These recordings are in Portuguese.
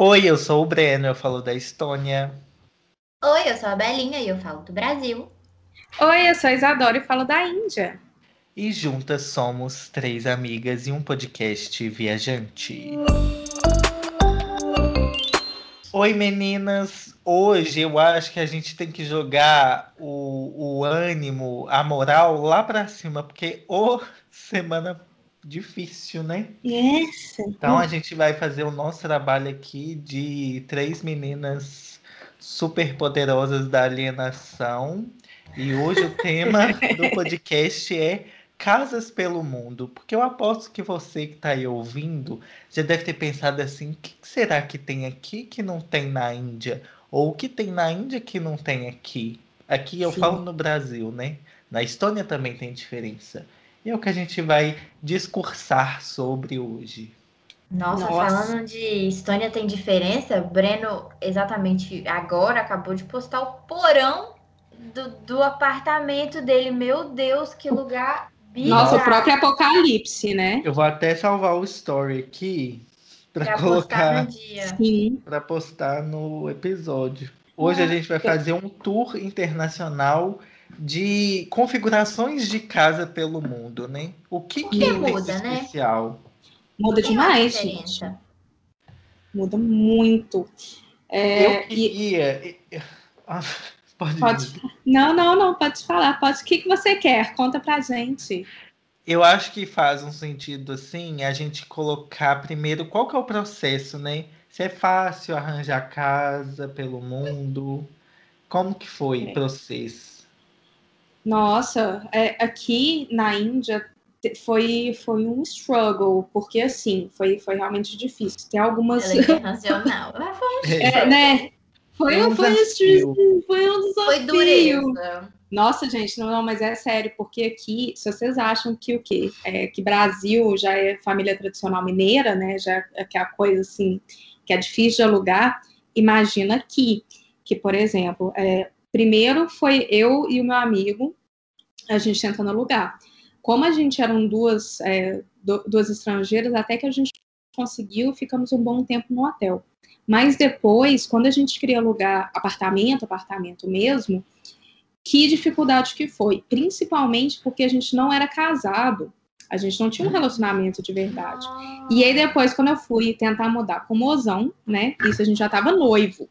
Oi, eu sou o Breno, eu falo da Estônia. Oi, eu sou a Belinha e eu falo do Brasil. Oi, eu sou a Isadora e falo da Índia. E juntas somos três amigas e um podcast viajante. Oi, meninas! Hoje eu acho que a gente tem que jogar o, o ânimo, a moral lá pra cima, porque ô semana difícil, né? Yes. Então a gente vai fazer o nosso trabalho aqui de três meninas super poderosas da alienação. E hoje o tema do podcast é Casas pelo Mundo. Porque eu aposto que você que está aí ouvindo já deve ter pensado assim: o que será que tem aqui que não tem na Índia? Ou o que tem na Índia que não tem aqui? Aqui eu Sim. falo no Brasil, né? Na Estônia também tem diferença. E é o que a gente vai discursar sobre hoje. Nossa, Nossa. falando de Estônia tem diferença, Breno exatamente agora acabou de postar o porão do, do apartamento dele. Meu Deus, que lugar bizarro. Nossa, o próprio apocalipse, né? Eu vou até salvar o story aqui para pra postar colocar no dia. Sim. para postar no episódio. Hoje a gente vai fazer um tour internacional de configurações de casa pelo mundo, né? O que, que, que tem muda, de né? especial? Muda demais, gente. Muda muito. É, Eu e- queria. Ah, Pode, Pode. Não, não, não, pode falar. Pode. O que, que você quer? Conta pra gente. Eu acho que faz um sentido assim a gente colocar primeiro qual que é o processo, né? Se é fácil arranjar casa pelo mundo, como que foi o É. processo? Nossa, é, aqui na Índia foi, foi um struggle, porque assim, foi, foi realmente difícil. Tem algumas. Ela é internacional. Foi, É, né? Foi, Foi um foi, um desafio. foi um desafio. foi dureza. Nossa, gente, não, não, mas é sério, porque aqui, se vocês acham que o quê? É, que Brasil já é família tradicional mineira, né? Já é que é a coisa assim, que é difícil de alugar, imagina aqui, que, por exemplo, é, primeiro foi eu e o meu amigo, a gente tentando alugar. Como a gente eram duas, é, du- duas estrangeiras, até que a gente conseguiu, ficamos um bom tempo no hotel. Mas depois, quando a gente queria alugar apartamento, apartamento mesmo, que dificuldade que foi, principalmente porque a gente não era casado, a gente não tinha um relacionamento de verdade. E aí depois, quando eu fui tentar mudar com o mozão, né, isso a gente já tava noivo.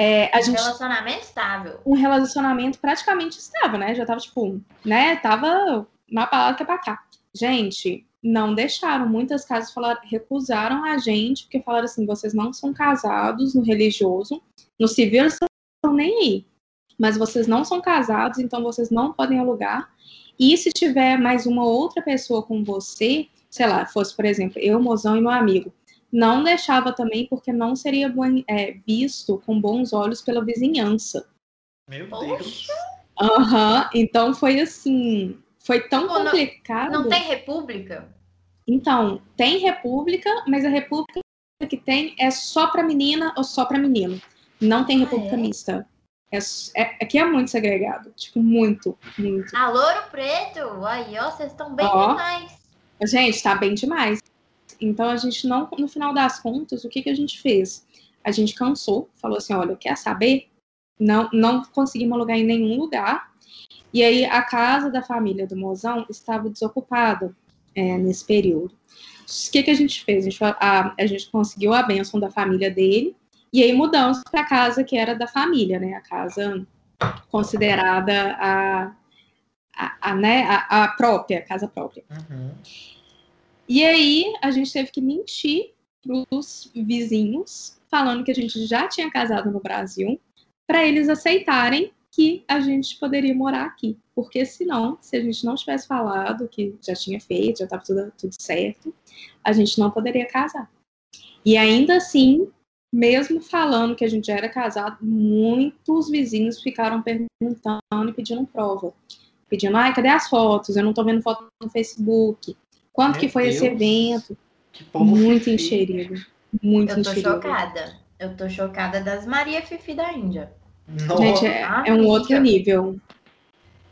É, a gente Relacionamento estável. um relacionamento praticamente estável, né? Já tava, tipo, né? Tava uma palavra que é pra cá. Gente, não deixaram. Muitas casas falaram, recusaram a gente, porque falaram assim: vocês não são casados no religioso, no civil eles estão nem aí. Mas vocês não são casados, então vocês não podem alugar. E se tiver mais uma outra pessoa com você, sei lá, fosse, por exemplo, eu, mozão e meu amigo, não deixava também, porque não seria bom- é, visto com bons olhos pela vizinhança. Meu. Deus. Aham, então foi assim, foi tão Pô, não- complicado. Não tem república? Então, tem república, mas a república que tem é só pra menina ou só pra menino. Não tem Ah, república é? mista. É, é- aqui é muito segregado, tipo, muito, muito. Ah, Louro Preto? Aí, ó, vocês estão bem Ó. demais. Gente, tá bem demais. Então a gente não, no final das contas, o que, que a gente fez? A gente cansou, falou assim, olha, quer saber? Não, não conseguimos alugar em nenhum lugar. E aí a casa da família do mozão estava desocupada é, nesse período. O que, que a gente fez? A gente, a, a gente conseguiu a bênção da família dele e aí mudamos para a casa que era da família, né? A casa considerada a, a, a, né? a, a própria, a casa própria. Uhum. E aí a gente teve que mentir pros vizinhos, falando que a gente já tinha casado no Brasil, para eles aceitarem que a gente poderia morar aqui. Porque senão, se a gente não tivesse falado que já tinha feito, já estava tudo, tudo certo, a gente não poderia casar. E ainda assim, mesmo falando que a gente já era casado, muitos vizinhos ficaram perguntando e pedindo prova. Pedindo, ai, cadê as fotos? Eu não tô vendo foto no Facebook. Quanto Meu que foi esse Deus. evento? Que povo Muito fifi. enxerido. Muito Eu tô enxerido. chocada. Eu tô chocada das Maria Fifi da Índia. Nossa. Gente, é, é um outro nível.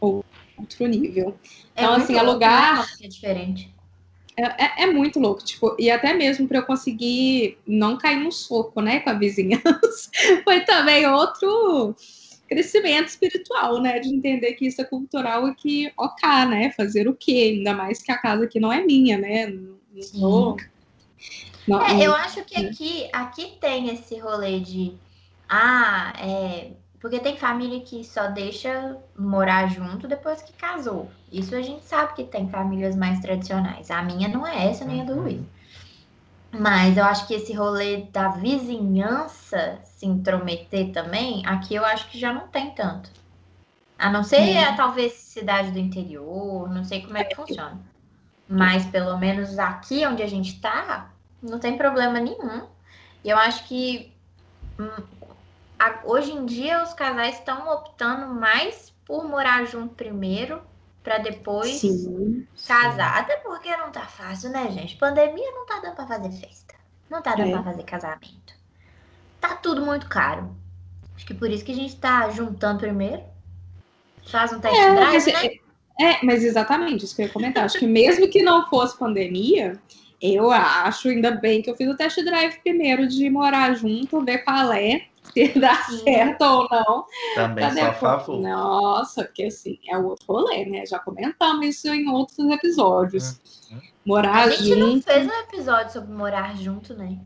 Outro nível. É Então, assim, alugar- né, que É diferente. É, é, é, muito louco, tipo, e até mesmo para eu conseguir não cair no soco, né, com a vizinhança, foi também outro crescimento espiritual, né, de entender que isso é cultural e que, ok, né, fazer o quê? Ainda mais que a casa aqui não é minha, né, não, não, é, eu acho que aqui, aqui tem esse rolê de, ah, é, porque tem família que só deixa morar junto depois que casou. Isso a gente sabe que tem famílias mais tradicionais. A minha não é essa, nem a do uhum. Luiz. Mas eu acho que esse rolê da vizinhança se intrometer também, aqui eu acho que já não tem tanto. A não ser, é. talvez, cidade do interior, não sei como é que funciona. Mas pelo menos aqui onde a gente tá, não tem problema nenhum. E eu acho que hum, hoje em dia os casais estão optando mais por morar junto primeiro para depois sim, casar. Sim. Até porque não tá fácil, né, gente? Pandemia não tá dando para fazer festa. Não tá dando é. para fazer casamento. Tá tudo muito caro. Acho que por isso que a gente tá juntando primeiro. Faz um teste é, drive, mas, né? É, mas exatamente, isso que eu ia comentar. Acho que mesmo que não fosse pandemia, eu acho, ainda bem que eu fiz o teste drive primeiro de morar junto, ver qual é se dá certo ou não. Também sou a favor. Nossa, porque assim, é o outro rolê, né? Já comentamos isso em outros episódios. Hum. Morar junto. A gente junto... não fez um episódio sobre morar junto, né?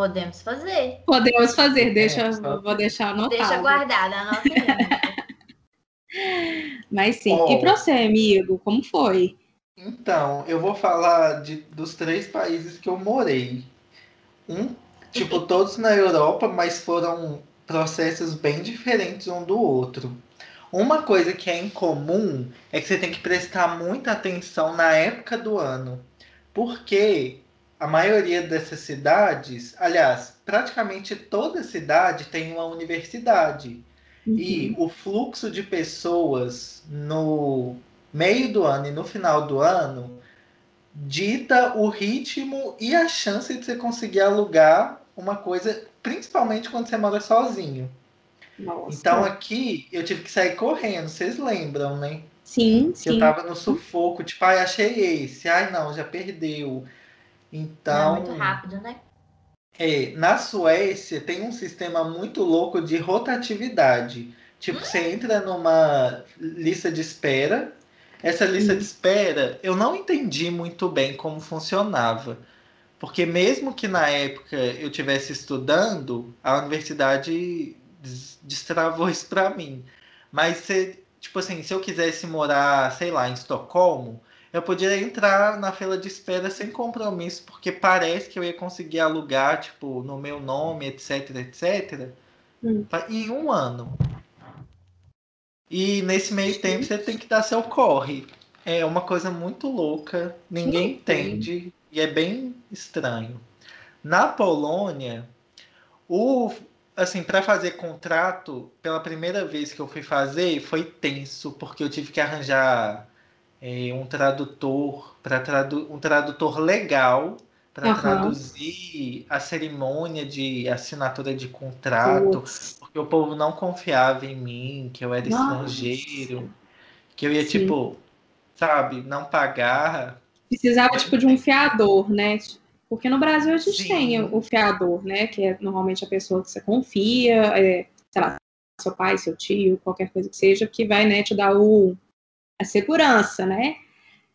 Podemos fazer. Podemos fazer, deixa, é, vou deixar anotado. Deixa guardada a nossa Mas sim. Oh. E para você, amigo, como foi? Então, eu vou falar de, dos três países que eu morei. Um tipo, todos na Europa, mas foram processos bem diferentes um do outro. Uma coisa que é incomum é que você tem que prestar muita atenção na época do ano, porque a maioria dessas cidades, aliás, praticamente toda cidade tem uma universidade. Uhum. E o fluxo de pessoas no meio do ano e no final do ano dita o ritmo e a chance de você conseguir alugar uma coisa, principalmente quando você mora sozinho. Nossa. Então aqui eu tive que sair correndo, vocês lembram, né? Sim, sim. Eu tava no sufoco, tipo, ai, achei esse, ai não, já perdeu. Então. É muito rápido, né? É, na Suécia tem um sistema muito louco de rotatividade. Tipo, hum? você entra numa lista de espera. Essa lista hum. de espera, eu não entendi muito bem como funcionava. Porque mesmo que na época eu tivesse estudando, a universidade destravou isso para mim. Mas se, tipo assim, se eu quisesse morar, sei lá, em Estocolmo, eu podia entrar na fila de espera sem compromisso, porque parece que eu ia conseguir alugar, tipo, no meu nome, etc, etc, hum. em um ano. E nesse meio tempo você tem que dar seu corre. É uma coisa muito louca, ninguém entende e é bem estranho. Na Polônia, o assim, para fazer contrato, pela primeira vez que eu fui fazer, foi tenso, porque eu tive que arranjar é, um tradutor para tradu um tradutor legal para uhum. traduzir a cerimônia de assinatura de contrato, porque o povo não confiava em mim, que eu era Nossa. estrangeiro, que eu ia Sim. tipo, sabe, não pagar Precisava, tipo, de um fiador, né? Porque no Brasil a gente Sim. tem o fiador, né? Que é normalmente a pessoa que você confia, é, sei lá, seu pai, seu tio, qualquer coisa que seja, que vai, né, te dar o, a segurança, né?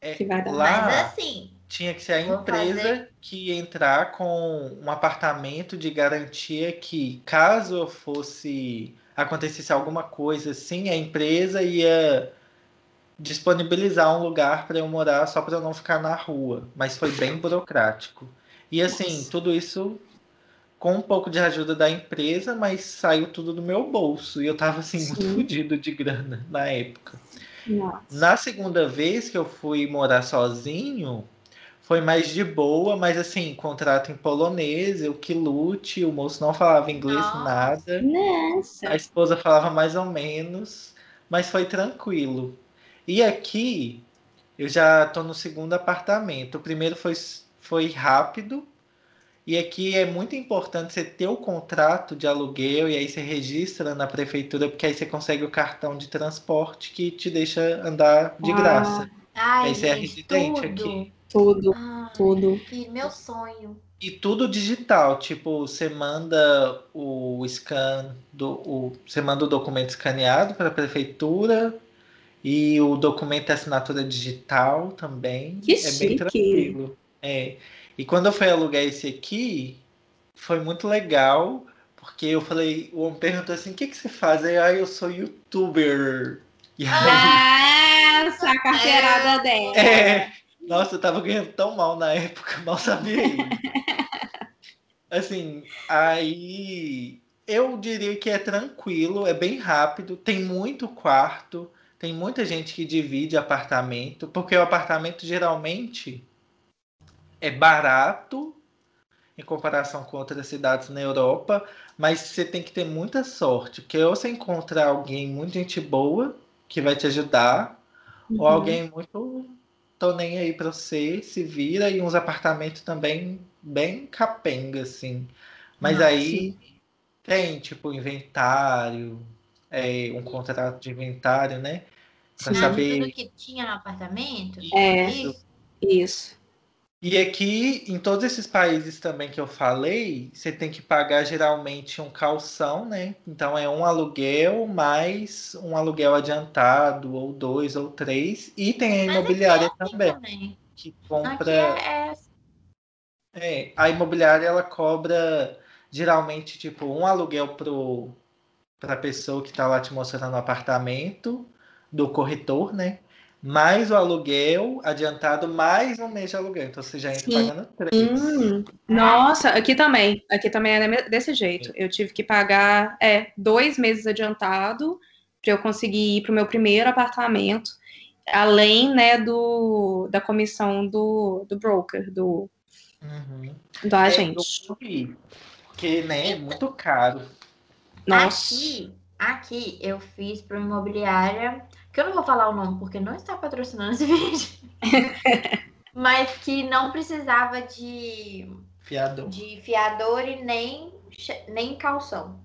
É, que vai dar. Lá, Mas assim. Tinha que ser a empresa fazer... que ia entrar com um apartamento de garantia que, caso fosse acontecesse alguma coisa assim, a empresa ia disponibilizar um lugar para eu morar só para eu não ficar na rua, mas foi bem burocrático. E assim, Nossa. tudo isso com um pouco de ajuda da empresa, mas saiu tudo do meu bolso e eu tava assim Sim. muito fodido de grana na época. Nossa. Na segunda vez que eu fui morar sozinho, foi mais de boa, mas assim, contrato em polonês, eu que lute, o moço não falava inglês Nossa. nada. Nossa. A esposa falava mais ou menos, mas foi tranquilo. E aqui eu já estou no segundo apartamento. O primeiro foi, foi rápido. E aqui é muito importante você ter o contrato de aluguel e aí você registra na prefeitura, porque aí você consegue o cartão de transporte que te deixa andar de ah. graça. Ai, aí você é residente tudo. aqui. Tudo, Ai, tudo. Meu sonho. E tudo digital, tipo, você manda o scan do. O, você manda o documento escaneado para a prefeitura e o documento é assinatura digital também. Que é chique. bem tranquilo. É. E quando eu fui alugar esse aqui, foi muito legal, porque eu falei, o homem perguntou assim, o que, que você faz? Aí ah, eu sou youtuber. E aí, ah, essa carteirada é. dela. É, nossa, eu tava ganhando tão mal na época, mal sabia assim, aí eu diria que é tranquilo, é bem rápido, tem muito quarto, tem muita gente que divide apartamento, porque o apartamento geralmente é barato em comparação com outras cidades na Europa, mas você tem que ter muita sorte, porque ou você encontra alguém muito gente boa que vai te ajudar, uhum. ou alguém muito tô nem aí para você, se vira e uns apartamentos também bem capenga assim. Mas Nossa. aí tem tipo inventário, é, um contrato de inventário, né? Para saber tudo que tinha no apartamento. É isso. isso. E aqui, em todos esses países também que eu falei, você tem que pagar geralmente um calção, né? Então é um aluguel mais um aluguel adiantado, ou dois, ou três. E tem a imobiliária é também, também, que compra. É... é, a imobiliária ela cobra geralmente tipo um aluguel para a pessoa que está lá te mostrando o apartamento do corretor, né? Mais o aluguel adiantado, mais um mês de aluguel. Então você já entra Sim. pagando três. Hum, nossa, aqui também. Aqui também é desse jeito. Eu tive que pagar é, dois meses adiantado para eu conseguir ir para o meu primeiro apartamento, além né, do, da comissão do, do broker, do, uhum. do agente. É, porque né, é muito caro. Nossa. Aqui, aqui eu fiz para uma imobiliária que eu não vou falar o nome porque não está patrocinando esse vídeo, mas que não precisava de fiador, de fiador e nem, nem calção.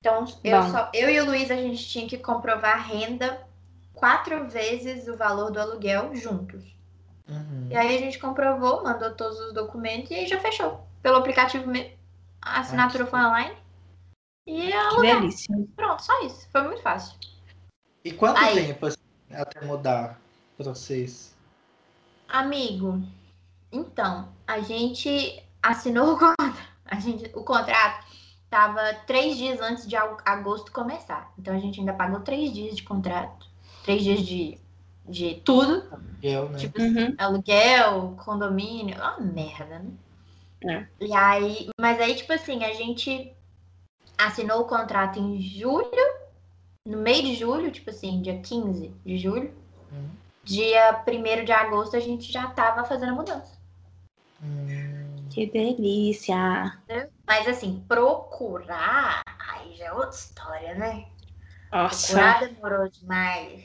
Então, eu, só, eu e o Luiz, a gente tinha que comprovar renda quatro vezes o valor do aluguel juntos. Uhum. E aí a gente comprovou, mandou todos os documentos e aí já fechou. Pelo aplicativo mesmo. A assinatura foi online. E a delícia. Pronto, só isso. Foi muito fácil. E quanto Aí. tempo assim, até mudar para vocês? Amigo, então, a gente assinou o contrato. A gente, o contrato estava três dias antes de agosto começar. Então a gente ainda pagou três dias de contrato. Três dias de, de tudo. Aluguel, né? Tipo, uhum. aluguel, condomínio. Uma merda, né? É. E aí, mas aí, tipo assim, a gente assinou o contrato em julho no meio de julho, tipo assim, dia 15 de julho, hum. dia 1 de agosto a gente já tava fazendo a mudança. Hum. Que delícia! Mas assim, procurar, aí já é outra história, né? Nossa. Procurar demorou demais.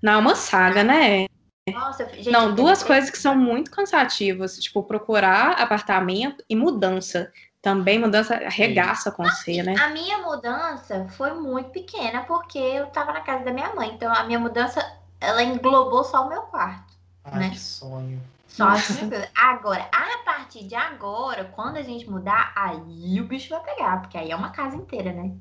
Não, é uma saga, né? Nossa, gente, não, duas coisas que são muito cansativas, tipo, procurar apartamento e mudança. Também mudança arregaça com você, né? A minha mudança foi muito pequena porque eu tava na casa da minha mãe. Então a minha mudança, ela englobou só o meu quarto. Ai, né? que sonho. Só Agora, a partir de agora, quando a gente mudar, aí o bicho vai pegar, porque aí é uma casa inteira, né?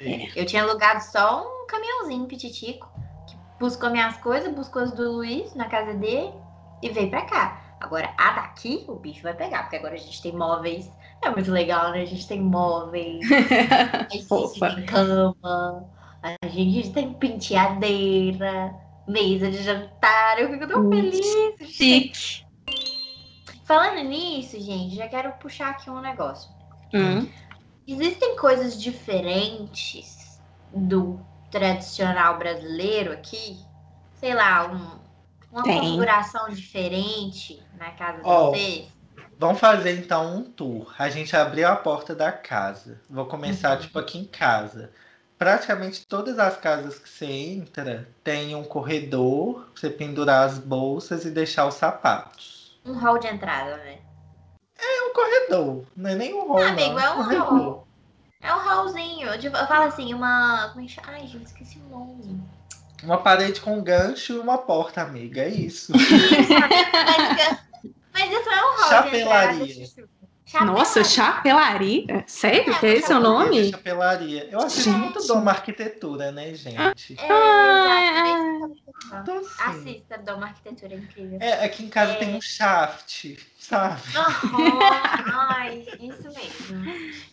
É. Eu tinha alugado só um caminhãozinho pititico, que buscou minhas coisas, buscou as do Luiz na casa dele e veio pra cá. Agora, a daqui, o bicho vai pegar, porque agora a gente tem móveis é muito legal, né? A gente tem móveis, a gente tem cama, a gente tem penteadeira, mesa de jantar. Eu fico tão hum, feliz. Chique. Falando nisso, gente, já quero puxar aqui um negócio. Hum. Existem coisas diferentes do tradicional brasileiro aqui? Sei lá, um, uma Tem. configuração diferente na casa de oh, vocês? Vamos fazer então um tour. A gente abriu a porta da casa. Vou começar uhum. tipo aqui em casa. Praticamente todas as casas que você entra tem um corredor pra você pendurar as bolsas e deixar os sapatos. Um hall de entrada, né? É um corredor, não é nem um hall. Ah, amigo, não. é um corredor. hall. É um hallzinho. Eu falo assim, uma. Como é que Ai, gente, esqueci o nome. Uma parede com gancho e uma porta, amiga. É isso. Mas isso é um rol Chapelaria. Nossa, chapelaria? Sério? É, que é esse o nome? Chapelaria. Eu acho gente. muito Doma Arquitetura, né, gente? É, ah, então, assim, Assista Doma Arquitetura, é incrível. É, aqui em casa é. tem um shaft, sabe? Uhum. Ai, isso mesmo.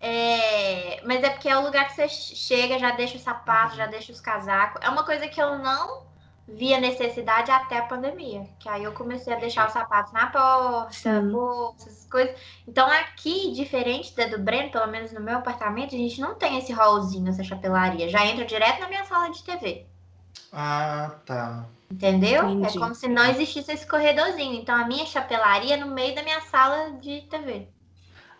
É, mas é porque é o lugar que você chega, já deixa o sapato, já deixa os casacos. É uma coisa que eu não via necessidade até a pandemia. Que aí eu comecei a deixar os sapatos na porta, bolsas, coisas. Então aqui, diferente da do Breno, pelo menos no meu apartamento, a gente não tem esse hallzinho, essa chapelaria. Já entra direto na minha sala de TV. Ah, tá. Entendeu? É Entendi. É como se não existisse esse corredorzinho. Então a minha chapelaria é no meio da minha sala de TV.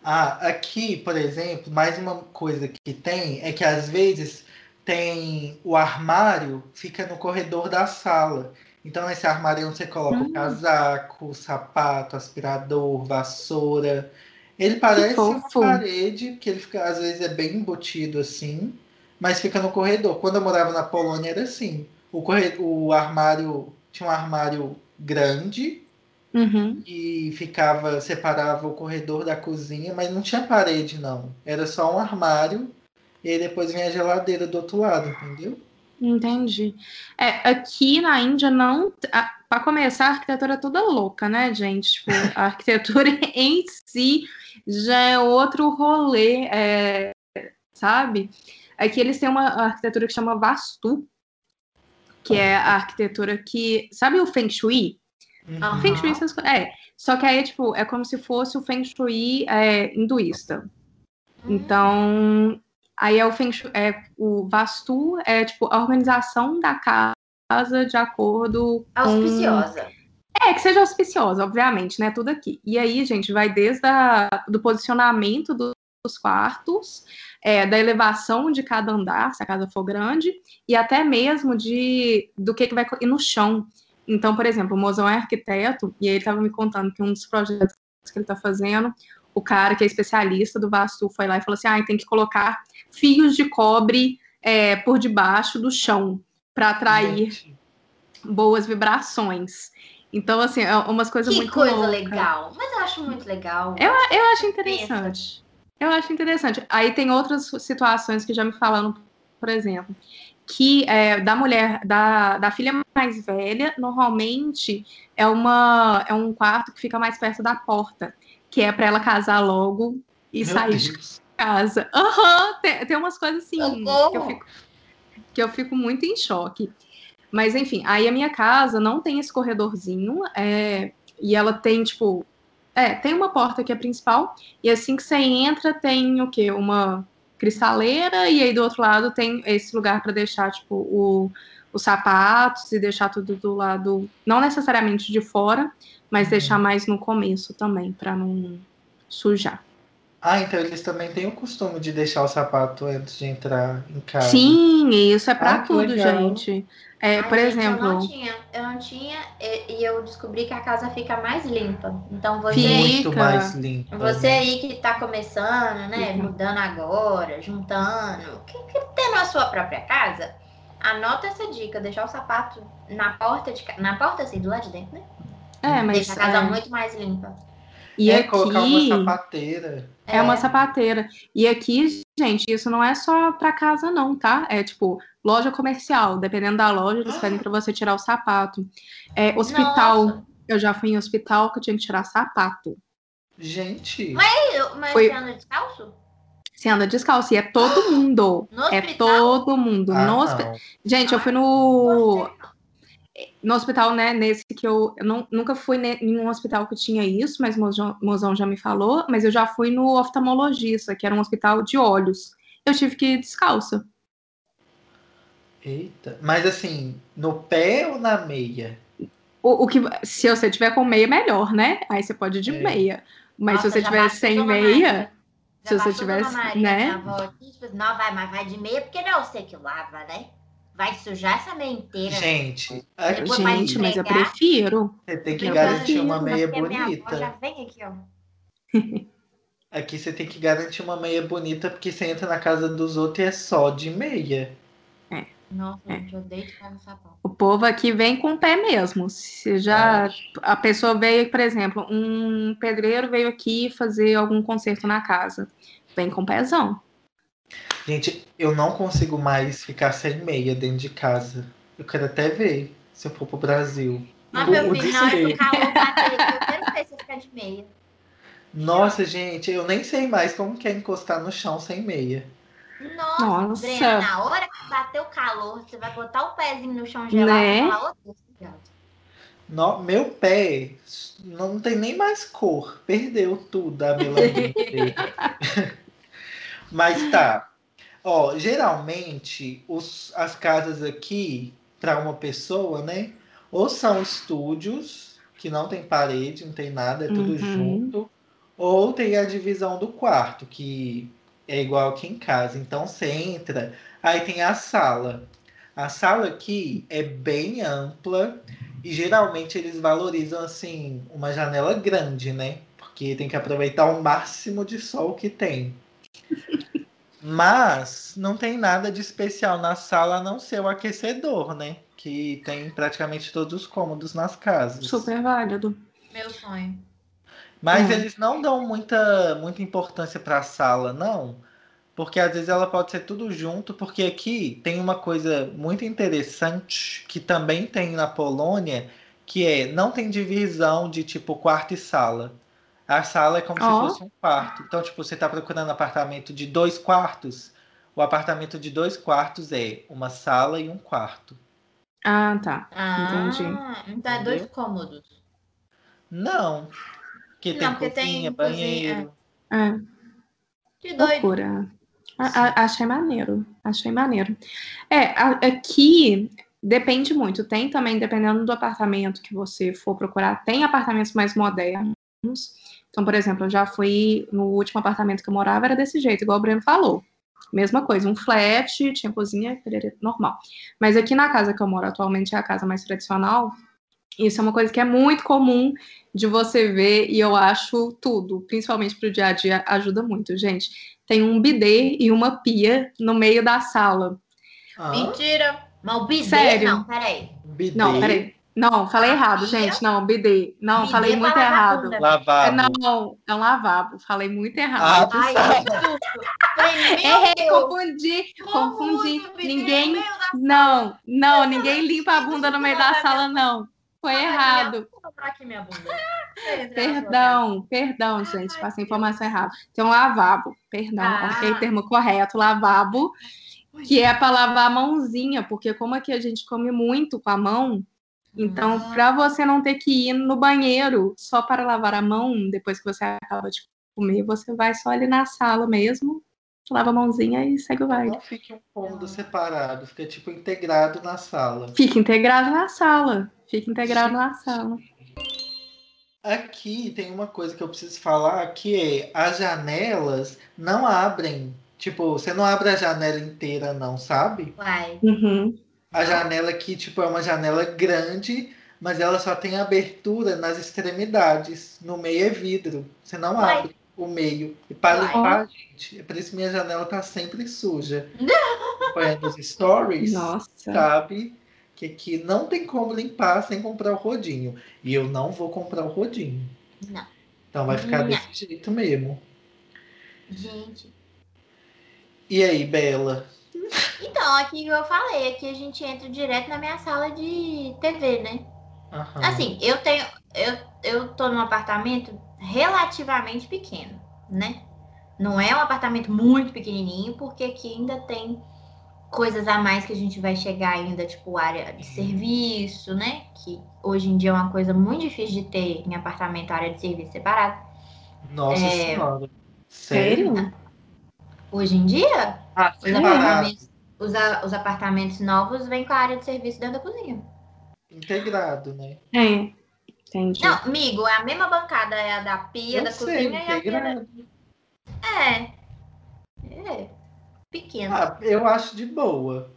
Ah, aqui, por exemplo, mais uma coisa que tem é que às vezes tem o armário fica no corredor da sala. Então nesse armário você coloca hum. o casaco, o sapato, aspirador, vassoura. Ele parece uma parede, que ele fica, às vezes é bem embutido assim, mas fica no corredor. Quando eu morava na Polônia era assim. O, corredor, o armário tinha um armário grande uhum. e ficava, separava o corredor da cozinha, mas não tinha parede, não. Era só um armário e aí depois vem a geladeira do outro lado, entendeu? Entendi. É, aqui na Índia não. Para começar, a arquitetura é toda louca, né, gente? Tipo, a arquitetura em si já é outro rolê, é, sabe? Aqui eles têm uma arquitetura que chama Vastu, que é a arquitetura que. Sabe o Feng Shui? Uhum. Feng Shui, é. Só que aí, tipo, é como se fosse o Feng Shui é, hinduísta. Então, Aí é o Feng Shui, é, o Vastu é tipo a organização da casa de acordo auspiciosa. Com... É, que seja auspiciosa, obviamente, né? Tudo aqui. E aí, gente, vai desde a, do posicionamento do, dos quartos, é, da elevação de cada andar, se a casa for grande, e até mesmo de do que, que vai ir no chão. Então, por exemplo, o mozão é arquiteto, e ele estava me contando que um dos projetos que ele está fazendo, o cara que é especialista do Vastu foi lá e falou assim: ah, tem que colocar fios de cobre é, por debaixo do chão para atrair Gente. boas vibrações. Então, assim, é umas coisas que muito. Que coisa legal. Mas eu acho muito legal. Eu, eu acho interessante. Eu acho interessante. Aí tem outras situações que já me falaram, por exemplo, que é, da mulher, da, da filha mais velha, normalmente é, uma, é um quarto que fica mais perto da porta que é para ela casar logo e Meu sair Deus. Casa. Aham, uhum, tem, tem umas coisas assim que eu, fico, que eu fico muito em choque. Mas enfim, aí a minha casa não tem esse corredorzinho, é, e ela tem, tipo, é, tem uma porta que é principal, e assim que você entra, tem o quê? Uma cristaleira, e aí do outro lado tem esse lugar para deixar, tipo, o, os sapatos e deixar tudo do lado, não necessariamente de fora, mas deixar mais no começo também, para não sujar. Ah, então eles também têm o costume de deixar o sapato antes de entrar em casa. Sim, isso é para ah, tudo, legal. gente. É, Ai, por gente, exemplo. Eu não tinha, eu não tinha, e eu descobri que a casa fica mais limpa. Então você. Muito fica. mais limpa. Você né? aí que está começando, né? Fica. Mudando agora, juntando, que, que tendo a sua própria casa, anota essa dica, deixar o sapato na porta de na porta assim, do lado de dentro, né? É, mas. Deixa a casa é... muito mais limpa. E é, aqui... colocar uma sapateira. É. é uma sapateira. E aqui, gente, isso não é só para casa, não, tá? É tipo, loja comercial. Dependendo da loja, eles pedem para você tirar o sapato. É, hospital. Nossa. Eu já fui em hospital que eu tinha que tirar sapato. Gente. Mas, mas Foi... você anda descalço? Você anda descalço. E é todo mundo. No é todo mundo. Ah, no hospi... Gente, eu fui no no hospital, né, nesse que eu, eu não, nunca fui em um hospital que tinha isso, mas o mozão, já me falou, mas eu já fui no oftalmologista, que era um hospital de olhos. Eu tive que ir descalça. Eita, mas assim, no pé ou na meia? O, o que, se você tiver com meia, melhor, né? Aí você pode ir de é. meia. Mas Nossa, se você tiver sem meia, se você tivesse, né? Avó tipo, não, vai, mas vai de meia, porque não é você que lava, né? Vai sujar essa meia inteira. Gente, gente, mas eu prefiro. Você tem que garantir uma meia bonita. Já vem aqui, ó. Aqui você tem que garantir uma meia bonita, porque você entra na casa dos outros e é só de meia. É. Nossa, é. gente, eu odeio de no sapato. O povo aqui vem com o pé mesmo. Se já é. a pessoa veio, por exemplo, um pedreiro veio aqui fazer algum conserto na casa. Vem com pezão. Gente, eu não consigo mais ficar sem meia dentro de casa. Eu quero até ver se eu for pro Brasil. Mas, meu filho, na hora que o calor bater, eu quero ver você ficar de meia. Nossa, gente, eu nem sei mais como que é encostar no chão sem meia. Nossa, Nossa. Brena, na hora que bater o calor, você vai botar o pezinho no chão gelado né? e falar, oh, no, meu pé não tem nem mais cor. Perdeu tudo a melanina Mas tá. Ó, geralmente os, as casas aqui, para uma pessoa, né? Ou são estúdios, que não tem parede, não tem nada, é tudo uhum. junto. Ou tem a divisão do quarto, que é igual aqui em casa. Então você entra, aí tem a sala. A sala aqui é bem ampla e geralmente eles valorizam assim uma janela grande, né? Porque tem que aproveitar o máximo de sol que tem. Mas não tem nada de especial na sala a não ser o aquecedor, né? Que tem praticamente todos os cômodos nas casas. Super válido. Meu sonho. Mas é. eles não dão muita, muita importância para a sala, não. Porque às vezes ela pode ser tudo junto, porque aqui tem uma coisa muito interessante que também tem na Polônia, que é não tem divisão de tipo quarto e sala. A sala é como oh. se fosse um quarto. Então, tipo, você está procurando apartamento de dois quartos, o apartamento de dois quartos é uma sala e um quarto. Ah, tá. Ah, Entendi. Então é dois cômodos. Não. Que tem Não, cozinha, tem banheiro. Cozinha. É. Que doido. Loucura. A, achei maneiro. Achei maneiro. É, aqui depende muito. Tem também, dependendo do apartamento que você for procurar, tem apartamentos mais modernos. Então, por exemplo, eu já fui no último apartamento que eu morava, era desse jeito, igual o Breno falou. Mesma coisa, um flat, tinha cozinha, normal. Mas aqui na casa que eu moro atualmente é a casa mais tradicional, isso é uma coisa que é muito comum de você ver e eu acho tudo, principalmente para o dia a dia, ajuda muito, gente. Tem um bidê e uma pia no meio da sala. Ah. Mentira! Mas o bidê, Sério? não, peraí. Bidê? Não, peraí. Não, falei errado, gente. Não, bidê. Não, bidê falei muito errado. Lavabo. Não, é um lavabo. Falei muito errado. Ah, Ai, Errei, confundi. Confundi. Ninguém. Não, não, ninguém limpa a bunda no meio da sala, não. Foi errado. Perdão, perdão, gente, passei informação errada. Tem um lavabo, perdão, ah. ok, termo correto, lavabo, que é para lavar a mãozinha, porque como aqui a gente come muito com a mão, então ah. para você não ter que ir no banheiro só para lavar a mão depois que você acaba de comer, você vai só ali na sala mesmo, lava a mãozinha e segue o baile. Não fique um cômodo separado, fica tipo integrado na sala. Fica integrado na sala. Fica integrado na sala. Aqui tem uma coisa que eu preciso falar, que é as janelas não abrem. Tipo, você não abre a janela inteira, não, sabe? Vai. Uhum. A janela aqui, tipo, é uma janela grande, mas ela só tem abertura nas extremidades. No meio é vidro. Você não Vai. abre o meio. E para limpar, gente, é por isso que minha janela tá sempre suja. Põe nos stories, Nossa. sabe? que aqui não tem como limpar sem comprar o rodinho. E eu não vou comprar o rodinho. Não. Então vai ficar não. desse jeito mesmo. Gente. E aí, Bela? Então, aqui eu falei, aqui a gente entra direto na minha sala de TV, né? Uhum. Assim, eu tenho. Eu, eu tô num apartamento relativamente pequeno, né? Não é um apartamento muito pequenininho, porque aqui ainda tem coisas a mais que a gente vai chegar ainda, tipo área de serviço, né? Que hoje em dia é uma coisa muito difícil de ter em apartamento, área de serviço separada. Nossa é... senhora. Sério? Hoje em dia? Ah, os, apartamentos, os, os, apartamentos novos vêm com a área de serviço dentro da cozinha. Integrado, né? É. Entendi. Não, amigo, é a mesma bancada, é a da pia, Eu da sei, cozinha integrado. e a pia da... É. É pequeno. Ah, eu acho de boa.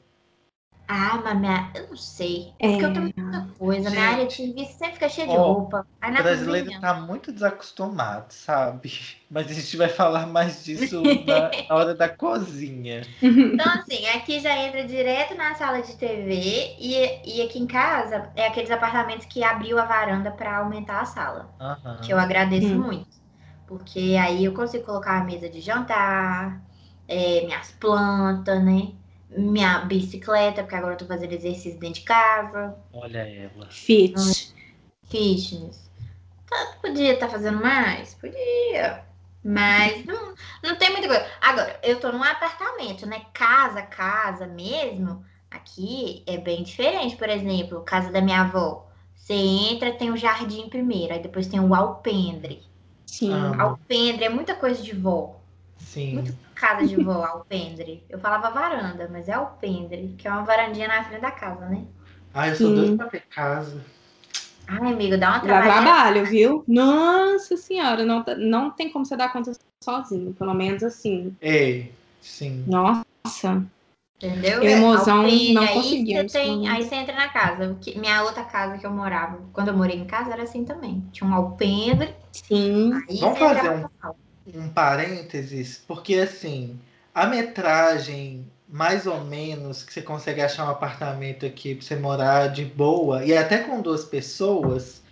Ah, mas minha... eu não sei. É porque eu tenho muita coisa. Gente, minha área de serviço sempre fica cheia de roupa. Aí o brasileiro cozinha... tá muito desacostumado, sabe? Mas a gente vai falar mais disso na, na, hora da cozinha. Então, assim, aqui já entra direto na sala de TV e, e aqui em casa é aqueles apartamentos que abriu a varanda para aumentar a sala. Uhum. Que eu agradeço hum. muito. Porque aí eu consigo colocar a mesa de jantar, é, minhas plantas, né? Minha bicicleta, porque agora eu tô fazendo exercício dentro de casa. Olha ela. Fit. Fitness. Tá, podia estar tá fazendo mais? Podia. Mas não, não tem muita coisa. Agora, eu tô num apartamento, né? Casa, casa mesmo. Aqui é bem diferente. Por exemplo, casa da minha avó. Você entra, tem o jardim primeiro, aí depois tem o alpendre. Sim. Alpendre é muita coisa de vó. Sim. Muita casa de vó, alpendre. Eu falava varanda, mas é alpendre, que é uma varandinha na frente da casa, né? Ah, eu sou doido pra ter casa. Ai, amigo, dá uma trabalho. Dá trabalho, viu? Nossa senhora, não, não tem como você dar conta sozinho, pelo menos assim. É, sim. Nossa. Entendeu? Eu e Mozão não conseguimos. Aí você, tem, aí você entra na casa. Minha outra casa que eu morava, quando eu morei em casa, era assim também. Tinha um alpendre. Sim. Vamos fazer um, um parênteses, porque assim, a metragem mais ou menos que você consegue achar um apartamento aqui para você morar de boa, e até com duas pessoas,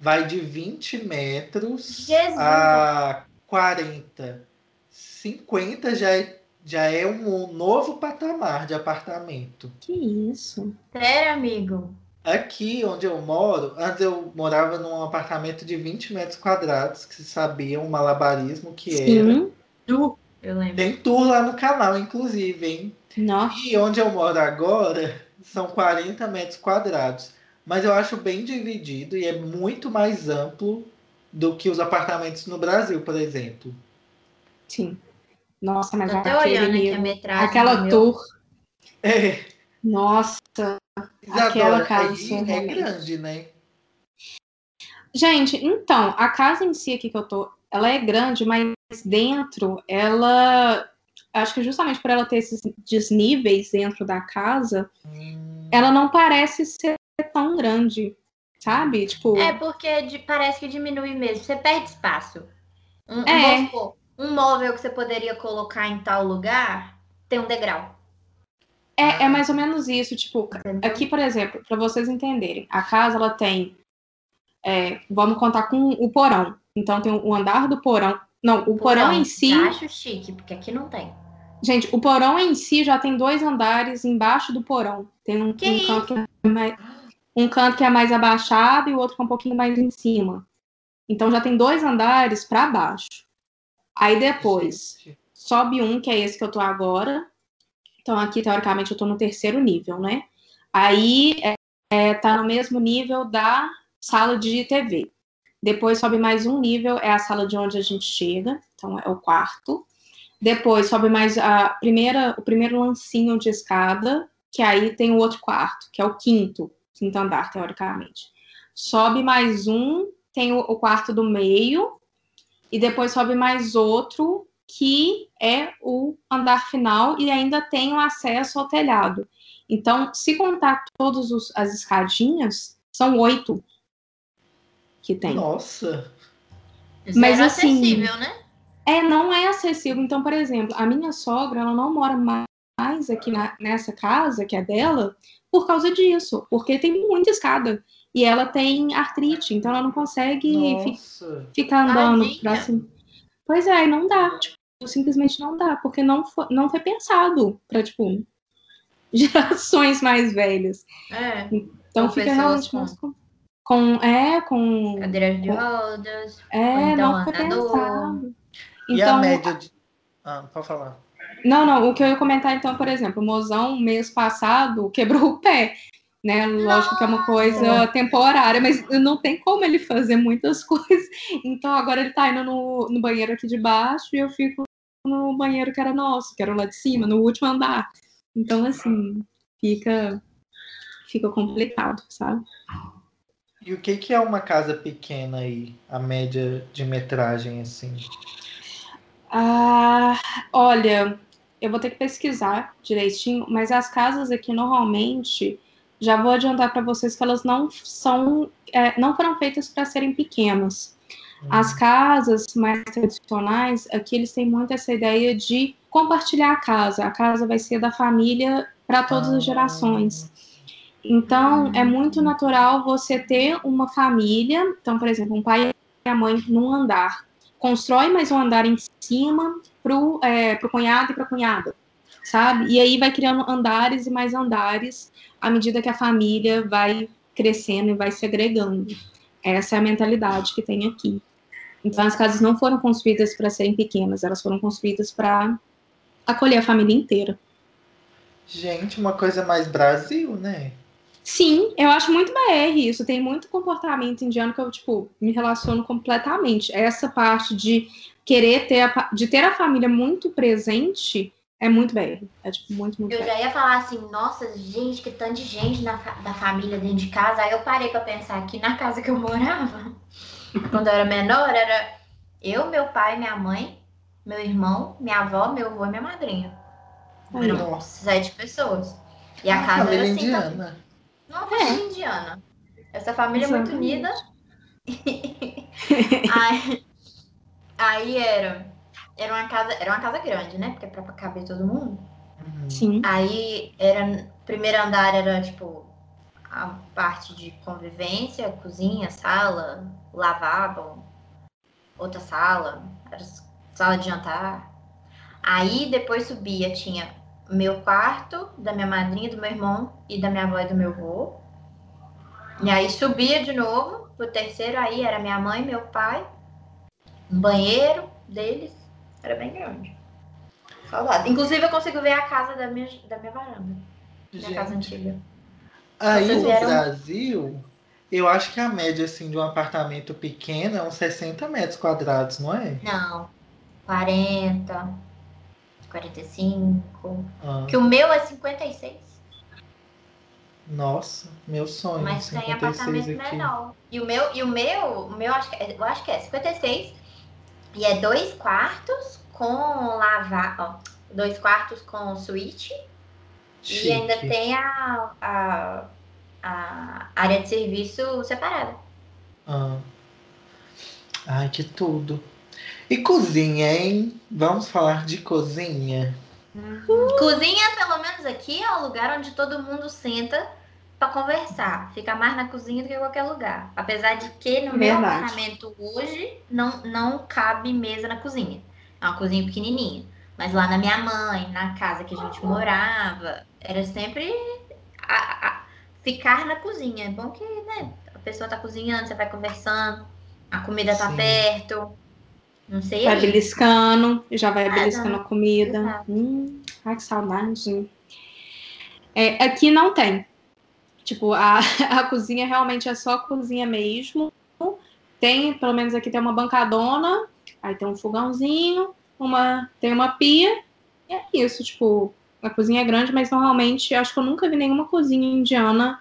vai de 20 metros Jesus. a 40. 50 já é, já é um novo patamar de apartamento. Que isso? Sério, amigo? Aqui onde eu moro, antes eu morava num apartamento de 20 metros quadrados, que se sabia um malabarismo que Sim. era. Tu, eu lembro. Tem tour lá no canal, inclusive, hein? Nossa. E onde eu moro agora são 40 metros quadrados. Mas eu acho bem dividido e é muito mais amplo do que os apartamentos no Brasil, por exemplo. Sim. Nossa, mas Tô aquele, aquela tour. É. Nossa, Aquela casa é grande, né? Gente, então, a casa em si aqui que eu tô, ela é grande, mas dentro, ela. Acho que justamente por ela ter esses desníveis dentro da casa, hum. ela não parece ser tão grande, sabe? Tipo. É porque de, parece que diminui mesmo. Você perde espaço. Um, é. um, um móvel que você poderia colocar em tal lugar tem um degrau. É, é mais ou menos isso, tipo, aqui, por exemplo, para vocês entenderem, a casa ela tem, é, vamos contar com o porão. Então tem o andar do porão. Não, o porão, porão em si. Eu acho chique, porque aqui não tem. Gente, o porão em si já tem dois andares embaixo do porão. Tem um, um canto que é mais, um canto que é mais abaixado e o outro que é um pouquinho mais em cima. Então já tem dois andares para baixo. Aí depois sobe um, que é esse que eu tô agora, então, aqui, teoricamente, eu estou no terceiro nível, né? Aí, está é, tá no mesmo nível da sala de TV. Depois sobe mais um nível, é a sala de onde a gente chega, então é o quarto. Depois sobe mais a primeira, o primeiro lancinho de escada, que aí tem o outro quarto, que é o quinto, quinto andar, teoricamente. Sobe mais um, tem o, o quarto do meio, e depois sobe mais outro, que é o andar final e ainda tem o acesso ao telhado. Então, se contar todas as escadinhas, são oito que tem. Nossa! Mas é assim, acessível, né? É, não é acessível. Então, por exemplo, a minha sogra, ela não mora mais aqui na, nessa casa, que é dela, por causa disso, porque tem muita escada. E ela tem artrite, então ela não consegue fi, ficar andando pra cima. Pois é, não dá. Tipo, simplesmente não dá, porque não foi, não foi pensado para, tipo, gerações mais velhas. É. Então com fica realmente com... com, com. É, com. Cadeiras de rodas. É, então não foi pensado. E então, a média de. Ah, pode falar. Não, não, o que eu ia comentar então, por exemplo, o mozão mês passado quebrou o pé né? Lógico que é uma coisa temporária, mas não tem como ele fazer muitas coisas. Então agora ele tá indo no, no banheiro aqui de baixo e eu fico no banheiro que era nosso, que era lá de cima, no último andar. Então, assim, fica, fica complicado, sabe? E o que, que é uma casa pequena aí, a média de metragem, assim? Ah, olha, eu vou ter que pesquisar direitinho, mas as casas aqui normalmente já vou adiantar para vocês que elas não são, é, não foram feitas para serem pequenas. As casas mais tradicionais, aqui eles têm muito essa ideia de compartilhar a casa. A casa vai ser da família para todas as gerações. Então, é muito natural você ter uma família. Então, por exemplo, um pai e a mãe num andar. Constrói mais um andar em cima para o é, cunhado e para a cunhada, sabe? E aí vai criando andares e mais andares à medida que a família vai crescendo e vai se agregando. Essa é a mentalidade que tem aqui. Então, as casas não foram construídas para serem pequenas, elas foram construídas para acolher a família inteira. Gente, uma coisa mais Brasil, né? Sim, eu acho muito BR isso. Tem muito comportamento indiano que eu, tipo, me relaciono completamente. Essa parte de querer ter a, de ter a família muito presente é muito BR. É, tipo, muito, muito Eu BR. já ia falar assim, nossa, gente, que tanto de gente na, da família dentro de casa. Aí eu parei pra pensar que na casa que eu morava, quando eu era menor, era eu, meu pai, minha mãe, meu irmão, minha avó, meu avô e minha madrinha. Eram sete pessoas. E a, a casa era assim. Indiana. Não, família é. indiana. Essa família é muito unida. aí, aí era era uma casa, era uma casa grande, né? Porque é pra caber todo mundo. Uhum. Sim. Aí era. Primeiro andar era tipo a parte de convivência, cozinha, sala, lavabo, outra sala, era sala de jantar. Aí depois subia, tinha meu quarto, da minha madrinha, do meu irmão e da minha avó e do meu avô. E aí subia de novo pro terceiro, aí era minha mãe, meu pai, um banheiro deles, era bem grande. Saudade. Inclusive, eu consigo ver a casa da minha, da minha varanda. Minha casa antiga. Aí no vieram... Brasil, eu acho que a média assim, de um apartamento pequeno é uns 60 metros quadrados, não é? Não. 40, 45. Ah. Que o meu é 56. Nossa, meu sonho. Mas tem apartamento aqui. menor. E o meu, e o meu, o meu acho que é, eu acho que é 56 e é dois quartos com lavar, ó, dois quartos com suíte. Chique. E ainda tem a, a, a, área de serviço separada. Ah. Ai, que tudo. E cozinha, hein? Vamos falar de cozinha. Uhum. Cozinha, pelo menos aqui, é o lugar onde todo mundo senta para conversar. Fica mais na cozinha do que em qualquer lugar. Apesar de que no Verdade. meu apartamento hoje não, não cabe mesa na cozinha. É uma cozinha pequenininha. Mas lá na minha mãe, na casa que a gente morava, era sempre a, a, ficar na cozinha. É bom que né, a pessoa tá cozinhando, você vai conversando, a comida tá Sim. perto. Não sei. Vai aí. beliscando, já vai ah, beliscando a comida. Hum, ai, que saudade. É, aqui não tem. Tipo, a, a cozinha realmente é só cozinha mesmo. Tem, pelo menos aqui tem uma bancadona, aí tem um fogãozinho, uma, tem uma pia, e é isso, tipo, a cozinha é grande, mas normalmente acho que eu nunca vi nenhuma cozinha indiana,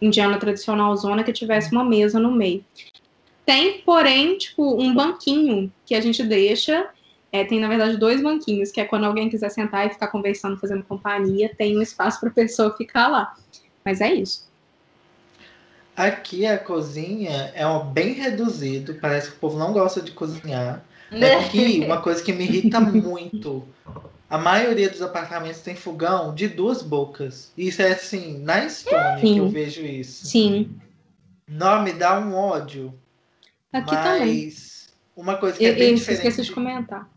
indiana tradicional zona, que tivesse uma mesa no meio. Tem, porém, tipo, um banquinho que a gente deixa. É, tem, na verdade, dois banquinhos, que é quando alguém quiser sentar e ficar conversando, fazendo companhia, tem um espaço para a pessoa ficar lá. Mas é isso. Aqui a cozinha é um bem reduzido, parece que o povo não gosta de cozinhar. Aqui, uma coisa que me irrita muito. A maioria dos apartamentos tem fogão de duas bocas. Isso é assim, na Estônia que eu vejo isso. Sim. Não, me dá um ódio. Aqui mas também. Uma coisa que é bem eu, diferente. esqueci de comentar.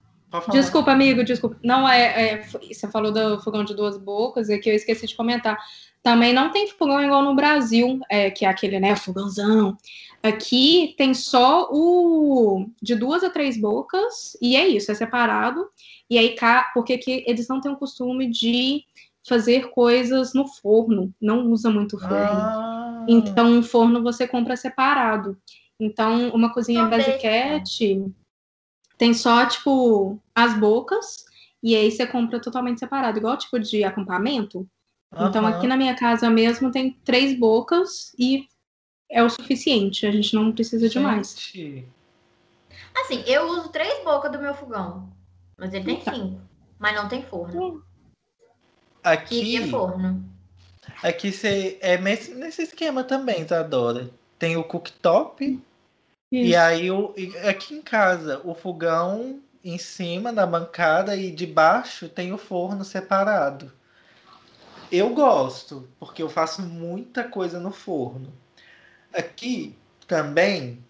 Desculpa, amigo, desculpa. Não é, é, Você falou do fogão de duas bocas, é que eu esqueci de comentar. Também não tem fogão igual no Brasil, é, que é aquele, né, fogãozão. Aqui tem só o de duas a três bocas, e é isso, é separado. E aí, porque aqui eles não têm o costume de fazer coisas no forno, não usa muito forno. Ah. Então, um forno você compra separado. Então, uma cozinha basiquete tem só, tipo, as bocas, e aí você compra totalmente separado, igual tipo de acampamento. Uhum. Então, aqui na minha casa mesmo tem três bocas e é o suficiente. A gente não precisa de mais. Assim, eu uso três bocas do meu fogão. Mas ele tem então. cinco. Mas não tem forno. Aqui. Queria forno. Aqui você é nesse esquema também, Isadora. Tem o cooktop. E aí, o, aqui em casa, o fogão em cima da bancada e debaixo tem o forno separado. Eu gosto, porque eu faço muita coisa no forno. Aqui também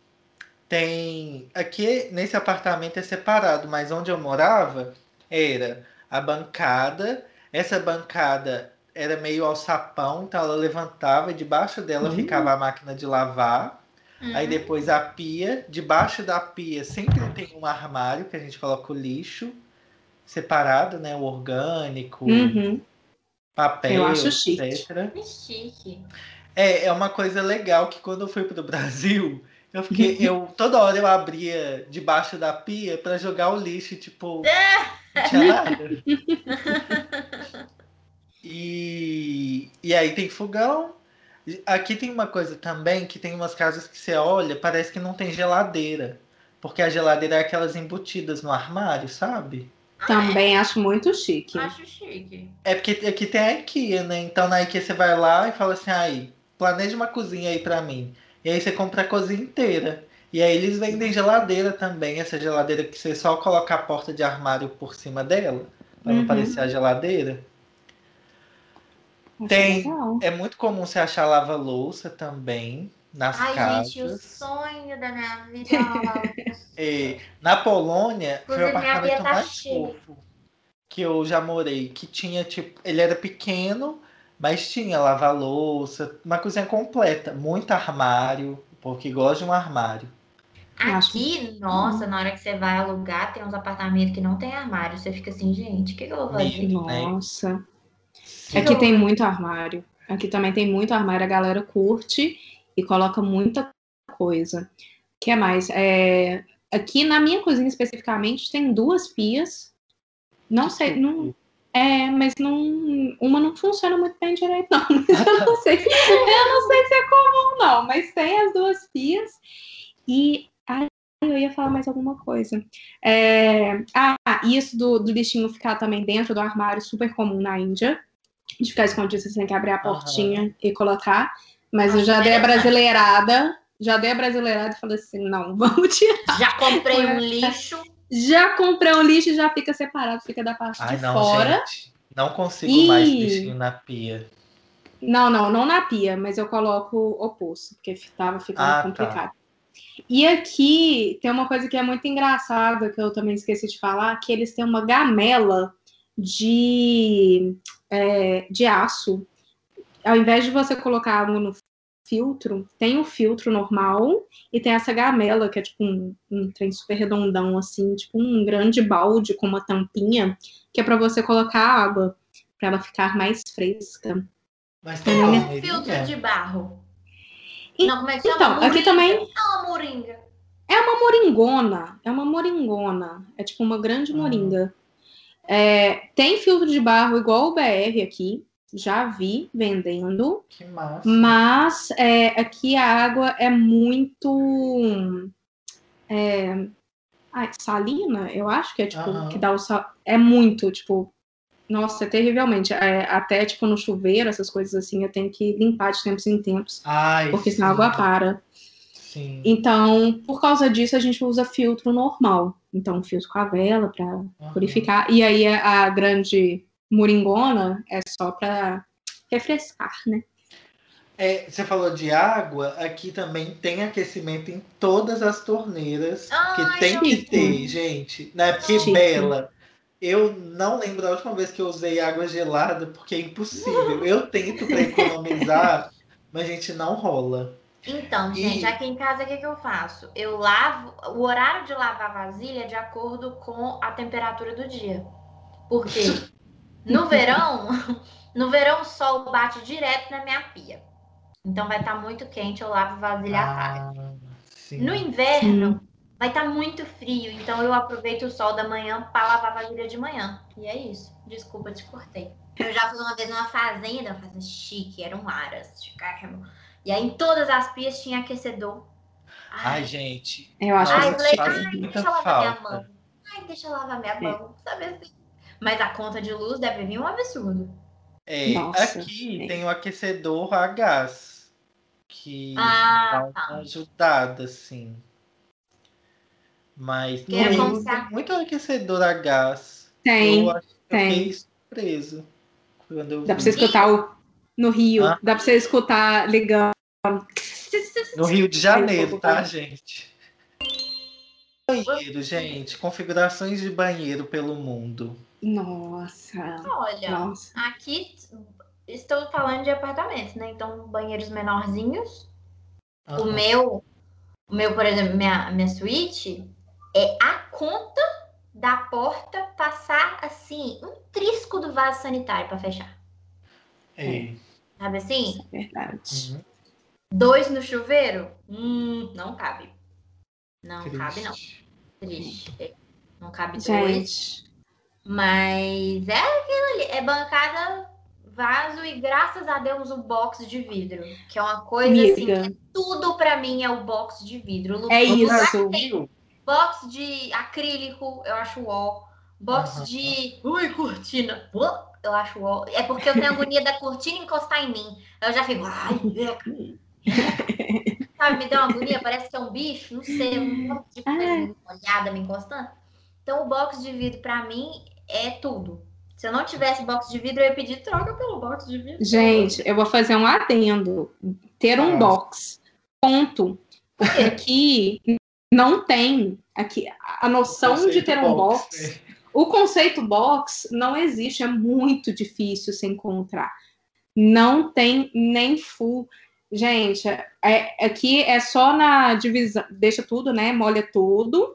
tem. Aqui nesse apartamento é separado, mas onde eu morava era a bancada. Essa bancada era meio alçapão, então ela levantava e debaixo dela uhum. ficava a máquina de lavar. Uhum. Aí depois a pia. Debaixo da pia sempre tem um armário que a gente coloca o lixo separado, né? O orgânico, uhum. papel, eu acho chique. etc. chique. É, é uma coisa legal que quando eu fui para o Brasil, eu fiquei, eu toda hora eu abria debaixo da pia para jogar o lixo, tipo, não tinha nada. E, e aí tem fogão. Aqui tem uma coisa também que tem umas casas que você olha, parece que não tem geladeira. Porque a geladeira é aquelas embutidas no armário, sabe? Também acho muito chique. Acho chique. É porque aqui tem a IKEA, né? Então na IKEA você vai lá e fala assim, aí, planeja uma cozinha aí para mim. E aí você compra a cozinha inteira. E aí eles vendem geladeira também, essa geladeira que você só coloca a porta de armário por cima dela, para não uhum. parecer a geladeira. Tem, é muito comum você achar lava-louça também nas Ai, casas. gente, o sonho da minha vida é, Na Polônia, foi o apartamento tá mais cheia. fofo que eu já morei, que tinha tipo, ele era pequeno, mas tinha lava-louça, uma cozinha completa, muito armário, porque gosta de um armário. Aqui, nossa, na hora que você vai alugar, tem uns apartamentos que não tem armário. Você fica assim, gente, o que, que eu vou fazer? Nossa. Aqui tem muito armário. Aqui também tem muito armário. A galera curte e coloca muita coisa. O que é mais? É... Aqui na minha cozinha especificamente tem duas pias. Não sei, não, é, mas não, uma não funciona muito bem direito, não. Eu não sei, eu não sei se é comum, não. Mas tem as duas pias e ai, eu ia falar mais alguma coisa. É, ah, isso do, do bichinho ficar também dentro do armário, super comum na Índia de ficar escondido, você tem que abrir a portinha uhum. e colocar. Mas eu já dei a brasileirada, já dei a brasileirada e falei assim, não, vamos tirar. Já comprei um lixo. Já comprei um lixo e já fica separado, fica da parte Ai, de não, fora. Gente, não consigo e... mais bichinho na pia. Não, não, não na pia, mas eu coloco o oposto, porque tava ficando ah, tá. complicado. Tá. E aqui tem uma coisa que é muito engraçada, que eu também esqueci de falar, que eles têm uma gamela de, é, de aço. Ao invés de você colocar água no filtro, tem o filtro normal e tem essa gamela, que é tipo um, um trem super redondão, assim, tipo um grande balde com uma tampinha, que é para você colocar água, para ela ficar mais fresca. Mas tem um filtro de barro. E, Não, como é que chama? Então, aqui também. É uma moringa. É uma moringona. É uma moringona. É tipo uma grande ah. moringa. É, tem filtro de barro igual o BR aqui, já vi vendendo. Que massa. Mas é, aqui a água é muito. É, ai, salina, eu acho que é tipo, uhum. que dá o sal. É muito, tipo. Nossa, é terrivelmente. É, até, tipo, no chuveiro, essas coisas assim, eu tenho que limpar de tempos em tempos. Ai, porque senão a água para. Sim. Então, por causa disso, a gente usa filtro normal. Então, filtro com a vela para uhum. purificar. E aí, a grande moringona é só para refrescar, né? É, você falou de água, aqui também tem aquecimento em todas as torneiras, Ai, que tem que ter, gente. Né? Porque Chique. Bela, eu não lembro a última vez que eu usei água gelada, porque é impossível. Eu tento para economizar, mas a gente não rola. Então, gente, e... aqui em casa o que, que eu faço? Eu lavo. O horário de lavar vasilha é de acordo com a temperatura do dia. Porque no verão, no verão o sol bate direto na minha pia. Então vai estar tá muito quente, eu lavo vasilha ah, à tarde. Sim. No inverno, sim. vai estar tá muito frio, então eu aproveito o sol da manhã para lavar vasilha de manhã. E é isso. Desculpa, te cortei. Eu já fui uma vez numa fazenda, uma fazenda chique, era um aras de cacau. E aí em todas as pias tinha aquecedor. Ai, Ai gente. Eu acho que falei, Ai, deixa eu lavar minha mão. Ai, deixa eu lavar minha mão. Sabe assim? Mas a conta de luz deve vir um absurdo. É, Nossa, aqui é. tem o aquecedor a gás. Que ah, dá uma tá. ajudada, assim. Mas não tem muito aquecedor a gás. Tem. Eu acho que tem. eu fiquei surpreso. Quando eu Dá vi. pra você escutar o, no Rio. Ah. Dá pra você escutar ligando. No Rio de Janeiro, tá, gente? Banheiro, gente. Configurações de banheiro pelo mundo. Nossa. Olha, Nossa. aqui estou falando de apartamentos, né? Então, banheiros menorzinhos. Uhum. O meu, o meu, por exemplo, minha, minha suíte é a conta da porta passar assim um trisco do vaso sanitário para fechar. É. Sabe assim? É verdade. Uhum. Dois no chuveiro? Hum, não cabe. Não Triste. cabe, não. Triste. É. Não cabe Gente. dois. Mas é aquilo ali. É bancada, vaso e graças a Deus o box de vidro. Que é uma coisa Amiga. assim. tudo para mim é o box de vidro. É isso. Box de acrílico, eu acho ó. Box uhum. de. Ui, cortina. Eu acho ó. É porque eu tenho agonia da cortina encostar em mim. Eu já fico. Ai, Sabe, me deu uma agonia, parece que é um bicho, não sei, um monte de coisa molhada me encostando. Então, o box de vidro, para mim, é tudo. Se eu não tivesse box de vidro, eu ia pedir troca pelo box de vidro. Gente, eu vou fazer um adendo. Ter um box. Ponto. Porque aqui não tem aqui a noção de ter um box. box o conceito box não existe, é muito difícil se encontrar. Não tem nem full. Gente, é, aqui é só na divisão, deixa tudo, né? Molha tudo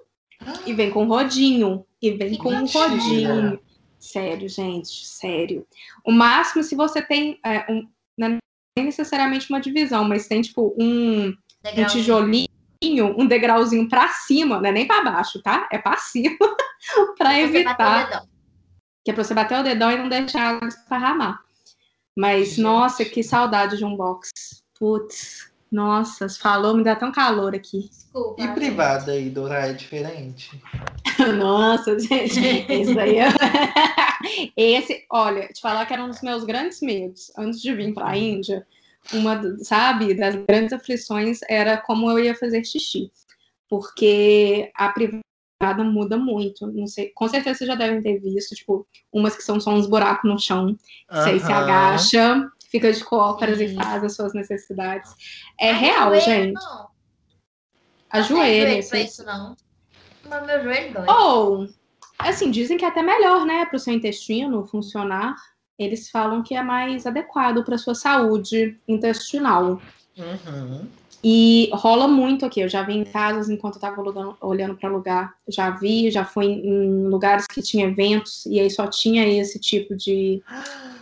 e vem com rodinho. E vem que com um rodinho. Sério, gente, sério. O máximo, se você tem. É, um, não é necessariamente uma divisão, mas tem tipo um, um tijolinho um degrauzinho para cima, não é nem para baixo, tá? É para cima, para evitar. Que é para você bater o dedão e não deixar ela esparramar. Mas, Gente. nossa, que saudade de um box. Putz, nossa, falou, me dá tão calor aqui. Desculpa. E privada aí, Dora, é diferente? nossa, gente, isso aí é... Esse, olha, te falar que era um dos meus grandes medos antes de vir para a Índia uma, sabe, das grandes aflições era como eu ia fazer xixi, porque a privada muda muito, não sei, com certeza vocês já devem ter visto, tipo, umas que são só uns buracos no chão, você se agacha, fica de cócoras e faz as suas necessidades. É real, gente. Não. Ajoelha. Não isso, não. Mas meu joelho dói. Ou, assim, dizem que é até melhor, né, para o seu intestino funcionar eles falam que é mais adequado para sua saúde intestinal. Uhum. E rola muito aqui. Eu já vi em casas enquanto eu estava olhando para lugar. Já vi, já fui em lugares que tinha eventos e aí só tinha esse tipo de.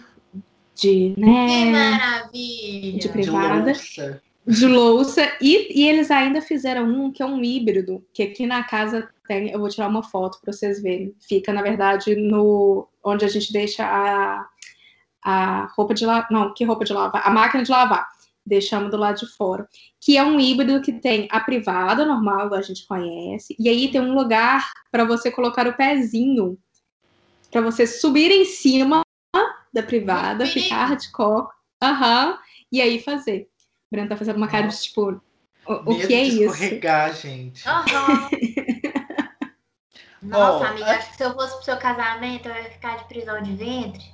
De, né, que maravilha! De privada. De de louça. E, e eles ainda fizeram um que é um híbrido, que aqui na casa tem. Eu vou tirar uma foto para vocês verem. Fica, na verdade, no onde a gente deixa a, a roupa de lavar. Não, que roupa de lavar? A máquina de lavar. Deixamos do lado de fora. Que é um híbrido que tem a privada normal, a gente conhece, e aí tem um lugar para você colocar o pezinho, para você subir em cima da privada, ficar de coco, aham, uhum, e aí fazer. Brenda tá fazendo uma cara de tipo, o, o que é isso? escorregar, gente. Uhum. Nossa, oh, amiga, a... acho que se eu fosse pro seu casamento, eu ia ficar de prisão de ventre.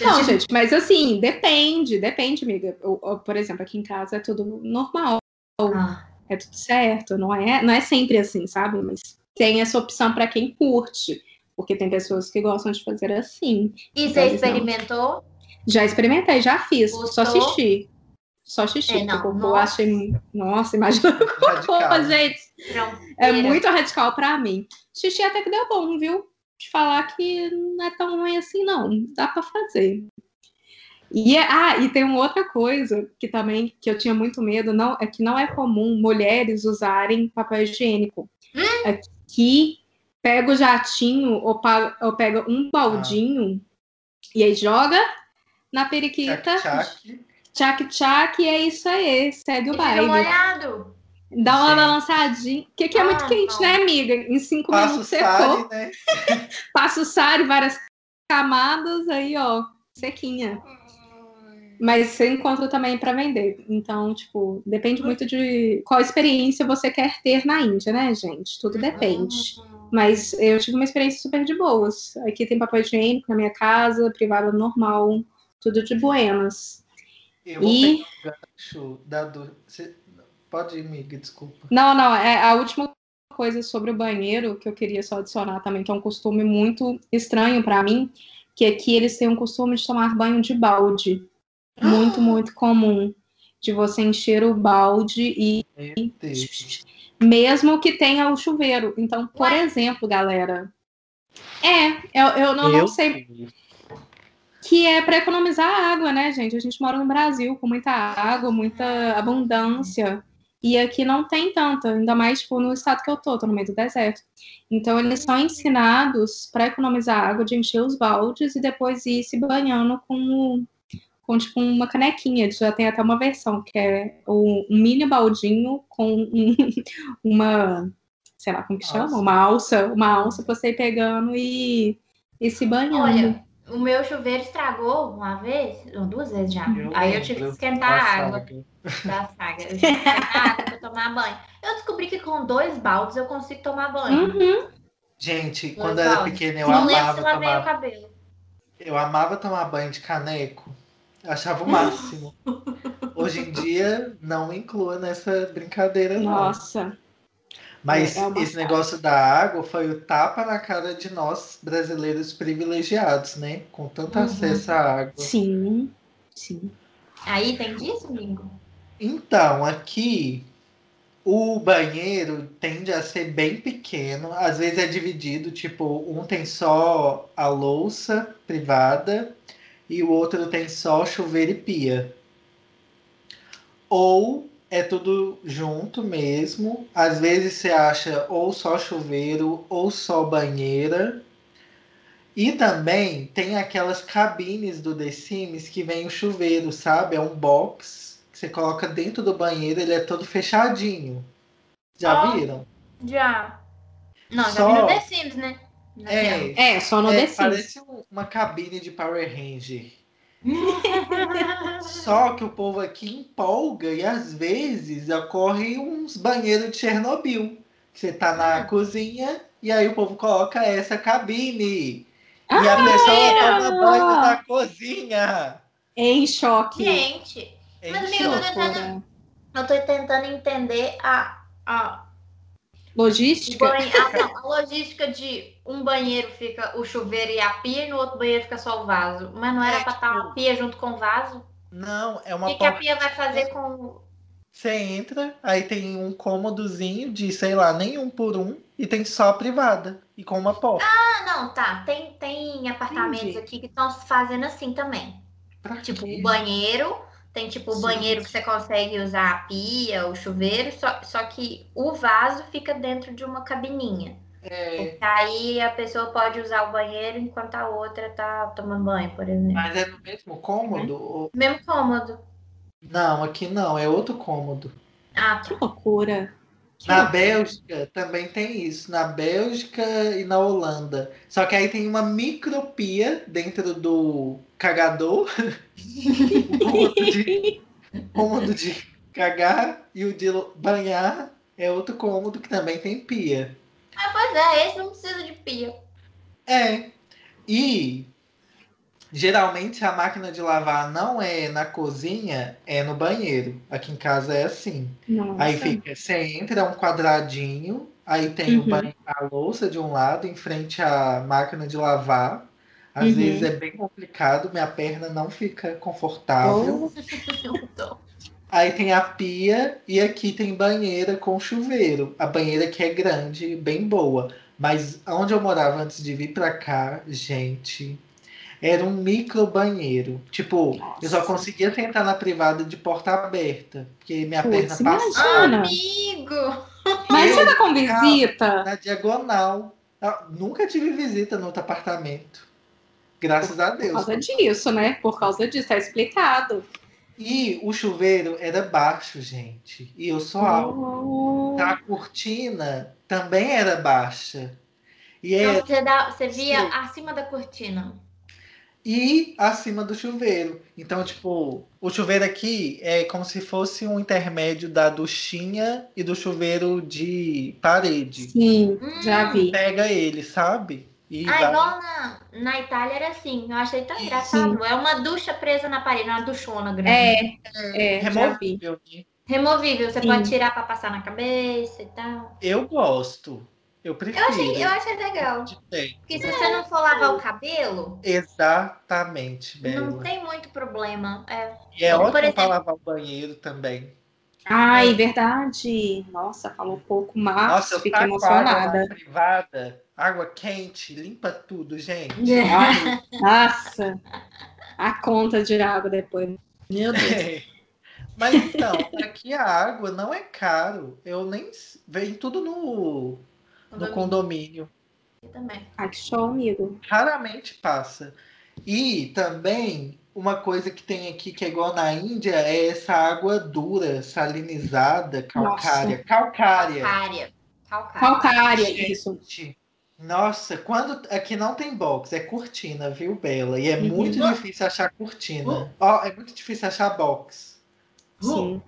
Não, gente, mas assim, depende, depende, amiga. Eu, eu, por exemplo, aqui em casa é tudo normal. Ah. É tudo certo, não é, não é sempre assim, sabe? Mas tem essa opção para quem curte, porque tem pessoas que gostam de fazer assim. E você experimentou? Não. Já experimentei, já fiz, Gostou? só assisti. Só xixi, é, não, porque eu achei. Nossa, imagina cocô, gente. é muito radical para mim. Xixi até que deu bom, viu? De falar que não é tão ruim assim, não. Dá para fazer. E, é, ah, e tem uma outra coisa que também que eu tinha muito medo, não, é que não é comum mulheres usarem papel higiênico. Hum? Aqui pega o jatinho ou, pa, ou pega um baldinho ah. e aí joga na periquita. Tchac, tchac tchac tchac e é isso aí, segue o baile. molhado. Dá uma Sim. balançadinha, que aqui é ah, muito quente, não. né, amiga? Em cinco Passa minutos secou. Né? Passa o sari, várias camadas aí, ó, sequinha. Mas você encontra também para vender. Então, tipo, depende muito de qual experiência você quer ter na Índia, né, gente? Tudo depende. Mas eu tive uma experiência super de boas. Aqui tem papel higiênico na minha casa, privada normal, tudo de buenas. Eu vou e... pegar o gancho. Você... Pode ir, amiga, desculpa. Não, não, é a última coisa sobre o banheiro que eu queria só adicionar também, que é um costume muito estranho para mim, que aqui eles têm um costume de tomar banho de balde. Muito, muito comum. De você encher o balde e. Mesmo que tenha o chuveiro. Então, por Ué? exemplo, galera. É, eu, eu não, eu não sei. Que é para economizar água, né, gente? A gente mora no Brasil com muita água, muita abundância. E aqui não tem tanta, ainda mais tipo, no estado que eu tô, tô no meio do deserto. Então eles são ensinados para economizar água, de encher os baldes e depois ir se banhando com, com tipo uma canequinha. Já tem até uma versão que é um mini baldinho com um, uma, sei lá como que chama, alça. uma alça, uma alça para você ir pegando e, e se banhando. Olha, o meu chuveiro estragou uma vez, ou duas vezes já. Eu Aí eu tive que esquentar a água da saga. Eu tive que água pra tomar banho. Eu descobri que com dois baldes eu consigo tomar banho. Uhum. Gente, dois quando eu era pequena, eu Não amava tomar... o cabelo. Eu amava tomar banho de caneco. Achava o máximo. Hoje em dia, não inclua nessa brincadeira, não. Nossa. Mas é, é esse negócio da água foi o tapa na cara de nós brasileiros privilegiados, né? Com tanto uhum. acesso à água. Sim, sim. Aí tem disso, amigo? Então, aqui o banheiro tende a ser bem pequeno, às vezes é dividido, tipo, um tem só a louça privada e o outro tem só chuveiro e pia. Ou é tudo junto mesmo. Às vezes você acha ou só chuveiro ou só banheira. E também tem aquelas cabines do The Sims que vem o chuveiro, sabe? É um box que você coloca dentro do banheiro, ele é todo fechadinho. Já oh, viram? Já. Não, só... já vi no The Sims, né? É, é, só no é, The Sims. Parece uma cabine de Power Ranger. Só que o povo aqui empolga e às vezes ocorre uns banheiros de Chernobyl. Você tá na ah. cozinha e aí o povo coloca essa cabine. Ah, e a pessoa toma banho na cozinha. Em choque. Gente, em mas amigo, eu tô, tentando, eu tô tentando entender a, a Logística? Banho, ah, não, a logística de um banheiro fica o chuveiro e a pia, e no outro banheiro fica só o vaso. Mas não era é, para estar tipo... a pia junto com o vaso? Não, é uma O que, que a pia vai fazer com. Você entra, aí tem um cômodozinho de, sei lá, nenhum por um, e tem só a privada, e com uma porta. Ah, não, tá. Tem, tem apartamentos Entendi. aqui que estão fazendo assim também. Pra tipo, o banheiro tem tipo o banheiro que você consegue usar a pia, o chuveiro, só, só que o vaso fica dentro de uma cabininha. É. Aí a pessoa pode usar o banheiro enquanto a outra tá tomando banho, por exemplo. Mas é no mesmo cômodo? Ou... Mesmo cômodo. Não, aqui não, é outro cômodo. Ah, que loucura. Na Bélgica também tem isso. Na Bélgica e na Holanda. Só que aí tem uma micropia dentro do cagador. o cômodo de, cômodo de cagar e o de banhar é outro cômodo que também tem pia. Ah, pois é, esse não precisa de pia. É. E Geralmente a máquina de lavar não é na cozinha, é no banheiro. Aqui em casa é assim. Nossa. Aí fica, você entra é um quadradinho, aí tem uhum. banho, a louça de um lado em frente à máquina de lavar. Às uhum. vezes é bem complicado, minha perna não fica confortável. Oh. Aí tem a pia e aqui tem banheira com chuveiro. A banheira que é grande, bem boa. Mas onde eu morava antes de vir para cá, gente, era um micro banheiro. Tipo, Nossa. eu só conseguia sentar na privada de porta aberta, porque minha Puts, perna passava. Amigo! Mas você tá com visita? Na diagonal. Eu nunca tive visita no outro apartamento. Graças por, a Deus. Por causa disso, né? Por causa disso, tá explicado. E o chuveiro era baixo, gente. E eu sou alto. Oh. A cortina também era baixa. E então, era... você, dá, você via Sim. acima da cortina. E acima do chuveiro. Então, tipo, o chuveiro aqui é como se fosse um intermédio da duchinha e do chuveiro de parede. Sim, já vi. Pega ele, sabe? E ah, vai... igual na, na Itália era assim. Eu achei tão engraçado. Sim. É uma ducha presa na parede, uma duchona grande. É, é, removível. Removível, você Sim. pode tirar para passar na cabeça e tal. Eu gosto. Eu prefiro. Eu achei, eu achei legal. Porque se você não for lavar o cabelo. Exatamente, Bela. Não tem muito problema. É, e é ótimo exemplo... para lavar o banheiro também. Ai, é. verdade. Nossa, falou pouco, mas Nossa, eu fiquei emocionada. Água privada, água quente, limpa tudo, gente. Ai, nossa, a conta de água depois. Meu Deus. É. Mas então, aqui a água não é caro. Eu nem. Vem tudo no no condomínio. também. Ah, que show, amigo. Raramente passa. E também uma coisa que tem aqui que é igual na Índia é essa água dura, salinizada, calcária. Nossa. Calcária. Calcária. Calcária, calcária isso. Nossa, quando aqui não tem box, é cortina, viu, Bela? E é uhum. muito difícil achar cortina. Uhum. Ó, é muito difícil achar box. Sim.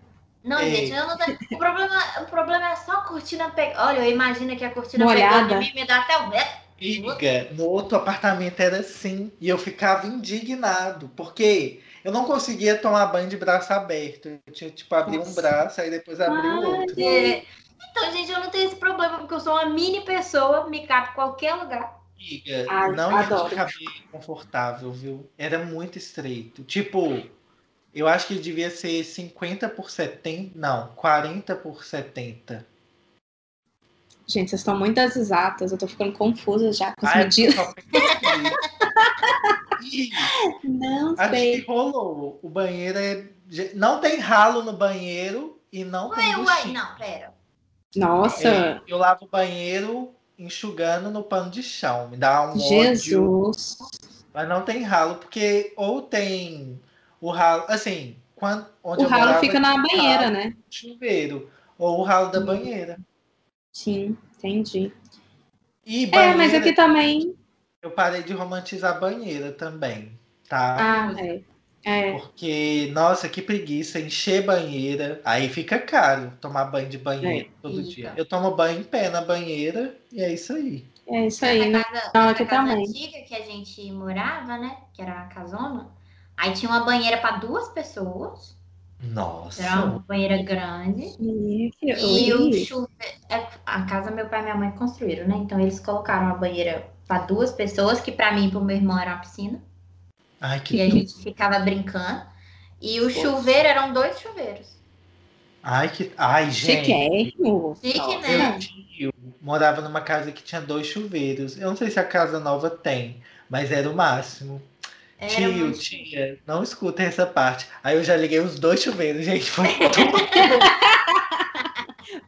Não, é. gente, eu não tenho... o, problema, o problema é só a cortina pegar. Olha, eu imagino que a cortina Molhada. mim me dá até o Amiga, no outro apartamento era assim. E eu ficava indignado. Porque eu não conseguia tomar banho de braço aberto. Eu tinha, tipo, abrir um braço, aí depois abrir o outro. É. Então, gente, eu não tenho esse problema, porque eu sou uma mini pessoa, me cabe em qualquer lugar. Amiga, Ai, não adoro. ia ficar confortável, viu? Era muito estreito. Tipo, eu acho que devia ser 50 por 70. Não, 40 por 70. Gente, vocês estão muito exatas. Eu tô ficando confusa já com as Ai, medidas. não acho sei. que rolou. O banheiro é. Não tem ralo no banheiro e não ué, tem. Ué, não, pera. Nossa! É, eu lavo o banheiro enxugando no pano de chão. Me dá um Jesus. ódio. Mas não tem ralo, porque ou tem o ralo, assim, quando, onde o ralo fica na banheira, ralo, né? Chuveiro. Ou o ralo da banheira. Sim, entendi. E banheira, é, mas aqui também. Eu parei de romantizar banheira também, tá? Ah, é. É. Porque, nossa, que preguiça, encher banheira. Aí fica caro tomar banho de banheira é, todo fica. dia. Eu tomo banho em pé na banheira e é isso aí. É isso aí, né? Casa, Não, aqui casa também. antiga que a gente morava, né? Que era a casona. Aí tinha uma banheira para duas pessoas. Nossa. Era uma banheira grande. e o chuveiro. É, a casa meu pai e minha mãe construíram, né? Então eles colocaram uma banheira para duas pessoas, que para mim e pro meu irmão era uma piscina. Ai, que E a gente ficava brincando. E o Nossa. chuveiro eram dois chuveiros. Ai, que. Ai, gente. Chiquérrimo. Chique, né? Eu morava numa casa que tinha dois chuveiros. Eu não sei se a casa nova tem, mas era o máximo. Era Tio, muito... tia, não escuta essa parte. Aí eu já liguei os dois chuveiros, gente. Foi tudo.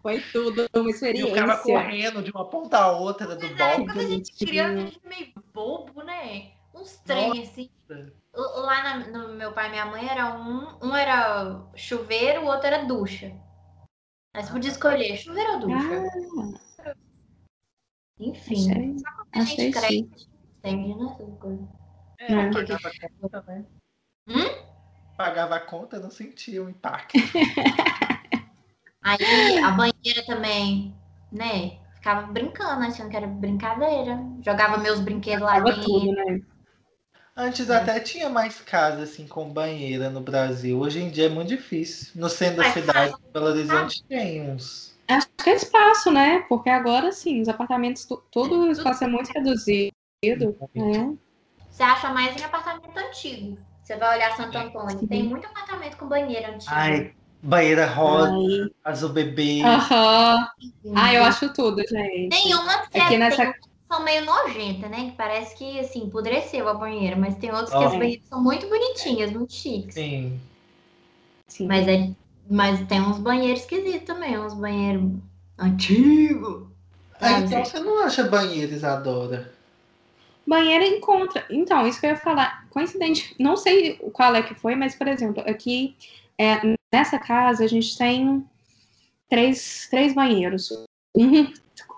foi tudo uma experiência. E o cara correndo de uma ponta a outra do balde. Quando a gente criança, a gente é meio bobo, né? Uns trem, assim. Lá na, no meu pai e minha mãe era um, um era chuveiro, o outro era ducha. Aí você podia escolher chuveiro ou ducha. Ah. Enfim. Achei, só quando a gente cresce, entende, né? É, não, pagava a conta, né? Hum? Pagava a conta, não sentia o impacto. Aí a banheira também, né? Ficava brincando, achando que era brincadeira. Jogava meus brinquedos lá dentro. Tudo, né? Antes é. até tinha mais casas assim com banheira no Brasil. Hoje em dia é muito difícil. No centro da cidade, em Belo Horizonte, tem uns. Acho que é espaço, né? Porque agora sim, os apartamentos, todo o espaço é muito reduzido. Né? Você acha mais em apartamento antigo. Você vai olhar Santo Antônio, tem muito apartamento com banheiro antigo. Ai, banheira rosa, Ai. azul bebê. Aham. Uhum. Ah, eu acho tudo, gente. Tem uma que é, nessa... tem são meio nojenta, né? Que parece que, assim, empodreceu a banheira. Mas tem outros oh. que as banheiras são muito bonitinhas, muito chiques. Sim. Sim. Mas, é, mas tem uns banheiros esquisitos também, uns banheiros antigos. Ah, então você não acha banheiro, Isadora? Banheira encontra. Então, isso que eu ia falar. Coincidente, não sei qual é que foi, mas, por exemplo, aqui é, nessa casa a gente tem três, três banheiros. Um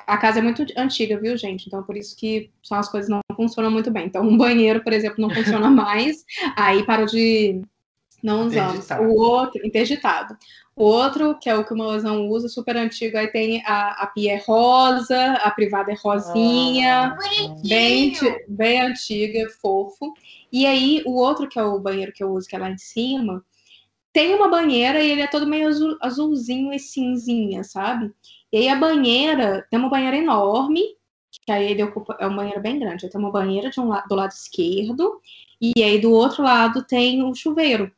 a casa é muito antiga, viu, gente? Então, por isso que são as coisas não funcionam muito bem. Então, um banheiro, por exemplo, não funciona mais. Aí parou de. Não usamos. O outro, interditado. O outro, que é o que o Mozão usa, super antigo, aí tem a, a pia é rosa, a privada é rosinha, ah, bem, bem antiga, fofo. E aí, o outro, que é o banheiro que eu uso, que é lá em cima, tem uma banheira e ele é todo meio azul, azulzinho e cinzinha, sabe? E aí a banheira, tem uma banheira enorme, que aí ele ocupa, é uma banheira bem grande. Tem uma banheira de um do lado esquerdo, e aí do outro lado tem o chuveiro.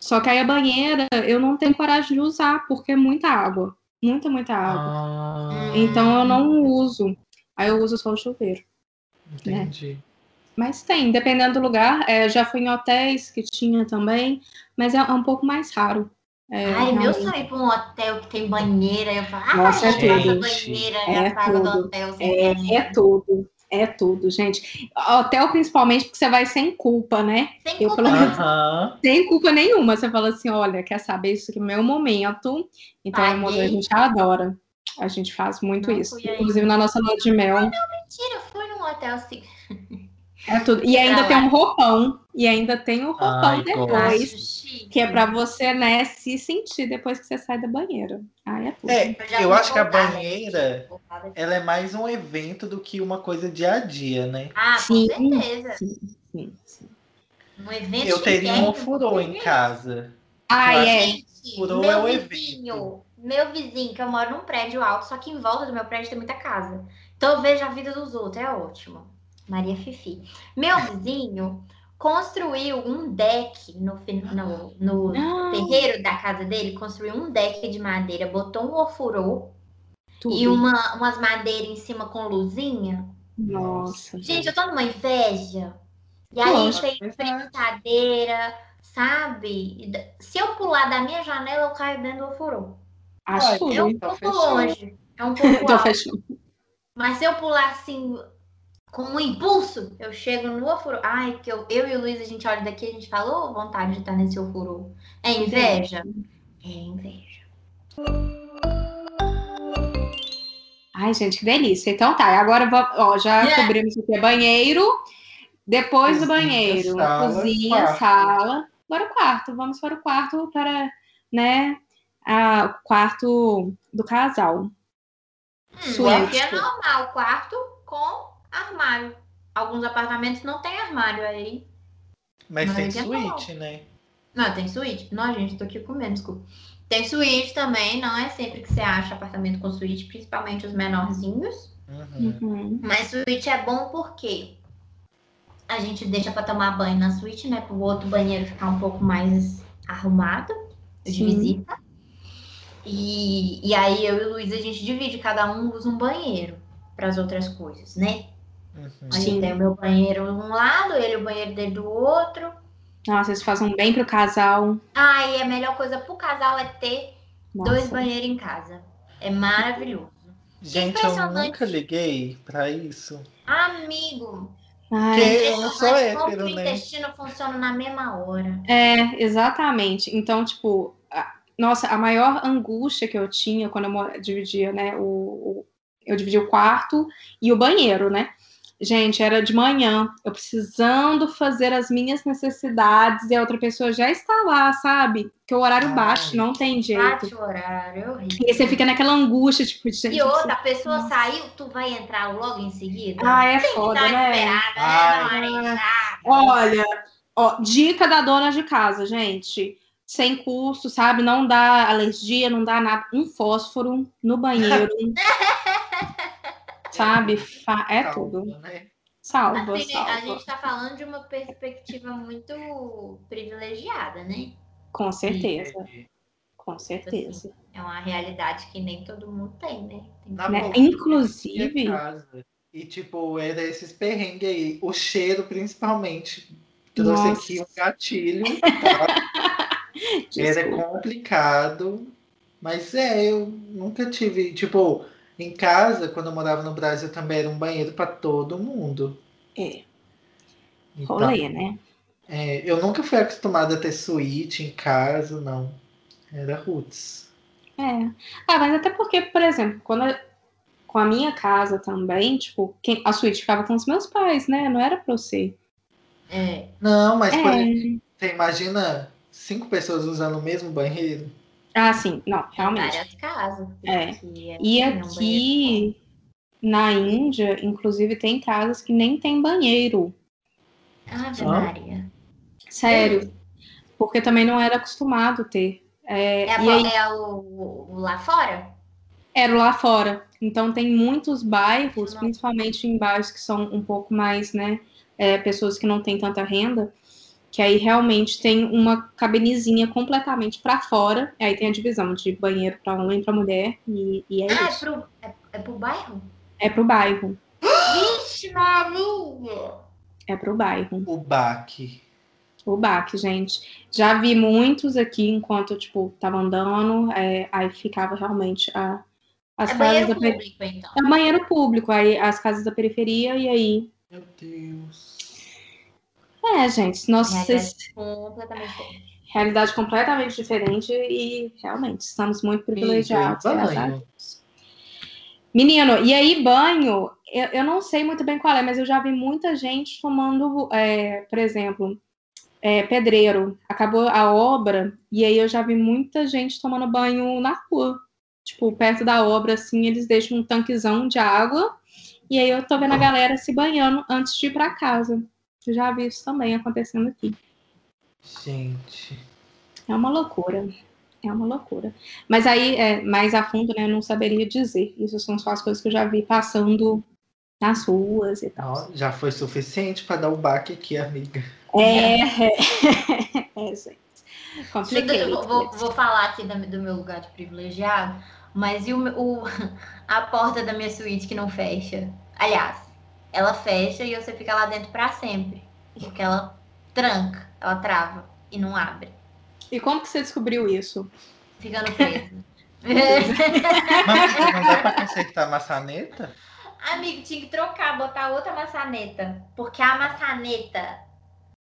Só que aí a banheira eu não tenho coragem de usar, porque é muita água. Muita, muita água. Ah. Então eu não uso. Aí eu uso só o chuveiro. Né? Entendi. Né? Mas tem, dependendo do lugar. É, já fui em hotéis que tinha também, mas é um pouco mais raro. É, Ai, meu sonho ir para um hotel que tem banheira. Eu falo, ah, Nossa, é banheira, é, é tudo. do hotel. É, é, tudo. É tudo, gente. Hotel, principalmente, porque você vai sem culpa, né? Sem eu, culpa. Uhum. Sem culpa nenhuma. Você fala assim: olha, quer saber isso aqui é meu momento. Então, a gente adora. A gente faz muito não isso. Inclusive na nossa lua de mel. Não, mentira, eu fui num hotel assim. É tudo. E ainda tem um roupão. E ainda tem um roupão Ai, depois. Que é para você, né, se sentir depois que você sai da banheira. Ai, é tudo. É, eu, eu acho que a banheira ela é mais um evento do que uma coisa dia a dia, né? Ah, sim, com certeza. Sim, sim, sim. Um evento eu teria um ofurô em casa. Ah, é. Ofurô é o vizinho, evento. Meu vizinho, que eu moro num prédio alto, só que em volta do meu prédio tem muita casa. Então eu vejo a vida dos outros, é ótimo. Maria Fifi. Meu vizinho construiu um deck no, no, no terreiro da casa dele, construiu um deck de madeira, botou um ofurô Tudo. e uma, umas madeiras em cima com luzinha. Nossa. Gente, eu tô numa inveja. E aí Nossa, tem brincadeira, sabe? Se eu pular da minha janela, eu caio dentro do ofurô. Acho que é um pouco longe. É um pouco alto. Mas se eu pular assim, com um impulso, eu chego no ofurô. Ai, que eu, eu e o Luiz, a gente olha daqui, a gente falou oh, vontade de estar nesse ofurô. É inveja? É inveja. Ai, gente, que delícia. Então tá, agora ó, já yeah. cobrimos o que é banheiro. Depois cozinha, do banheiro, sala, cozinha, quarto. sala. Agora o quarto. Vamos para o quarto para, né, a, o quarto do casal. Hum, aqui é normal, quarto com armário. Alguns apartamentos não tem armário aí. Mas, tem suíte, né? Não, tem suíte. Não, gente, tô aqui comendo, desculpa. Tem suíte também, não é sempre que você acha apartamento com suíte, principalmente os menorzinhos. Uhum. uhum. Mas suíte é bom porque a gente deixa para tomar banho na suíte, né? Para o outro banheiro ficar um pouco mais arrumado de Sim. visita. E, e aí eu e o Luiz a gente divide, cada um usa um banheiro para as outras coisas, né? Uhum. Aí tem o meu banheiro de um lado, ele o banheiro dele do outro. Nossa, isso faz um bem pro casal. Ah, e a melhor coisa pro casal é ter Nossa. dois banheiros em casa. É maravilhoso. Gente, eu nunca liguei pra isso. Amigo. Ai, eu não sou hétero, né? O intestino funciona na mesma hora. É, exatamente. Então, tipo, a, nossa, a maior angústia que eu tinha quando eu dividia, né, o, o eu dividia o quarto e o banheiro, né? Gente, era de manhã, eu precisando fazer as minhas necessidades e a outra pessoa já está lá, sabe? Que o horário bate, não tem jeito. Bate o horário, horrível. E você fica naquela angústia, tipo, gente. E outra, a pessoa Nossa. saiu, tu vai entrar logo em seguida? Ah, é tem foda, né? né? Olha, ó, dica da dona de casa, gente. Sem custo, sabe? Não dá alergia, não dá nada. Um fósforo no banheiro. sabe? É salva, tudo. Né? Salva, assim, salva. A gente está falando de uma perspectiva muito privilegiada, né? Com certeza. Com certeza. Assim, é uma realidade que nem todo mundo tem, né? Tem né? Inclusive. E, tipo, era esses perrengues aí. O cheiro, principalmente. Trouxe Nossa. aqui um gatilho. Tá? era complicado. Mas é, eu nunca tive. Tipo, em casa, quando eu morava no Brasil, também era um banheiro para todo mundo. É. Então, Rolê, né? É, eu nunca fui acostumada a ter suíte em casa, não. Era roots. É. Ah, mas até porque, por exemplo, quando, com a minha casa também, tipo, quem, a suíte ficava com os meus pais, né? Não era pra você. É. Não, mas é. por exemplo, você imagina cinco pessoas usando o mesmo banheiro? Ah, sim, não, realmente. Várias casas. É. E aqui na Índia, inclusive, tem casas que nem tem banheiro. Ave Maria. Sério. Porque também não era acostumado ter. É, é, a, aí, é o, o, lá fora? Era lá fora. Então tem muitos bairros, não. principalmente em bairros que são um pouco mais, né? É, pessoas que não têm tanta renda, que aí realmente tem uma cabinezinha completamente para fora. Aí tem a divisão de banheiro para homem e para mulher. E, e é ah, isso. É pro, é, é pro bairro? É pro bairro. Vixe, Maria! É pro bairro. O baque. O baque, gente. Já vi muitos aqui enquanto, tipo, tava andando, é, aí ficava realmente a, as é casas da público, então. É banheiro público, aí as casas da periferia, e aí. Meu Deus. É, gente, nossa. Realidade completamente diferente. Realidade completamente diferente e realmente estamos muito privilegiados. Menino, e aí banho, eu, eu, não sei muito bem qual é, mas eu já vi muita gente tomando, é, por exemplo, é, pedreiro. Acabou a obra e aí eu já vi muita gente tomando banho na rua. Tipo, perto da obra, assim, eles deixam um tanquezão de água e aí eu tô vendo a galera se banhando antes de ir para casa. Eu já vi isso também acontecendo aqui. Gente. É uma loucura. É uma loucura. Mas aí, é, mais a fundo, né, eu não saberia dizer. Isso são só as coisas que eu já vi passando nas ruas e tal. já foi suficiente para dar o baque aqui, amiga. É, é, é gente. Vou, vou, vou, falar aqui do meu lugar de privilegiado, mas e o, o, a porta da minha suíte que não fecha? Aliás, ela fecha e você fica lá dentro para sempre. Porque ela tranca, ela trava e não abre. E como que você descobriu isso? Ficando preso. Mas não dá pra consertar a maçaneta? Amigo, tinha que trocar, botar outra maçaneta. Porque a maçaneta.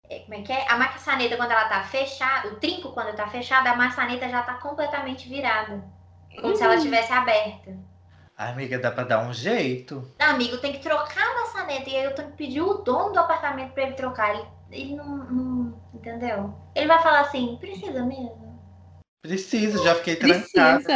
É, como é que é? A maçaneta, quando ela tá fechada, o trinco, quando tá fechado, a maçaneta já tá completamente virada. Como se ela hum. tivesse aberta. Amiga, dá pra dar um jeito. Não, amigo, tem que trocar a maçaneta. E aí eu tenho que pedir o dono do apartamento pra ele trocar. Ele, ele não, não. Entendeu? Ele vai falar assim: precisa mesmo. Precisa, já fiquei trancada.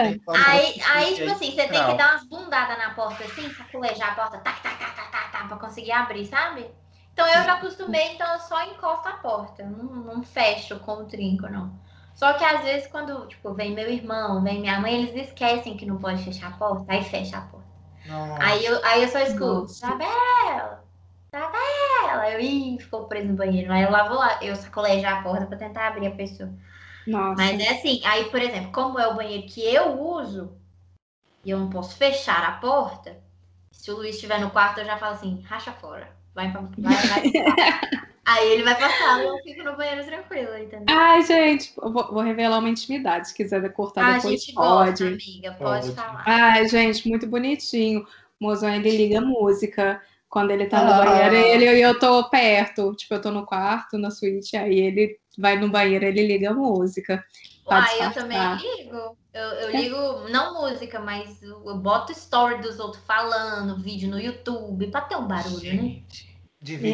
Aí, aí, tipo assim, você tem que dar umas bundadas na porta assim, saculejar a porta, tá, tá, tá, tá, tá, tá, pra conseguir abrir, sabe? Então eu já acostumei, então eu só encosto a porta, não, não fecho com o trinco, não. Só que às vezes quando, tipo, vem meu irmão, vem minha mãe, eles esquecem que não pode fechar a porta, aí fecha a porta. Aí eu, aí eu só escuto, Isabela, Isabela, eu, ih, ficou preso no banheiro. Aí eu lá vou lá, eu sacolejar a porta pra tentar abrir a pessoa. Nossa. Mas é assim, aí, por exemplo, como é o banheiro que eu uso, e eu não posso fechar a porta, se o Luiz estiver no quarto, eu já falo assim, racha fora. Vai pra. Vai, vai aí ele vai passar e eu fico no banheiro tranquilo, entendeu? Ai, gente, vou, vou revelar uma intimidade. Se quiser cortar ah, depois, a gente pode. Gosta, amiga, pode, pode falar. Ai, gente, muito bonitinho. O mozão, ele liga música quando ele tá no ah. banheiro, ele e eu tô perto, tipo, eu tô no quarto, na suíte, aí ele vai no banheiro, ele liga música. Ah, eu também ligo. Eu, eu ligo, não música, mas eu boto story dos outros falando, vídeo no YouTube, pra ter um barulho, né? Gente, né?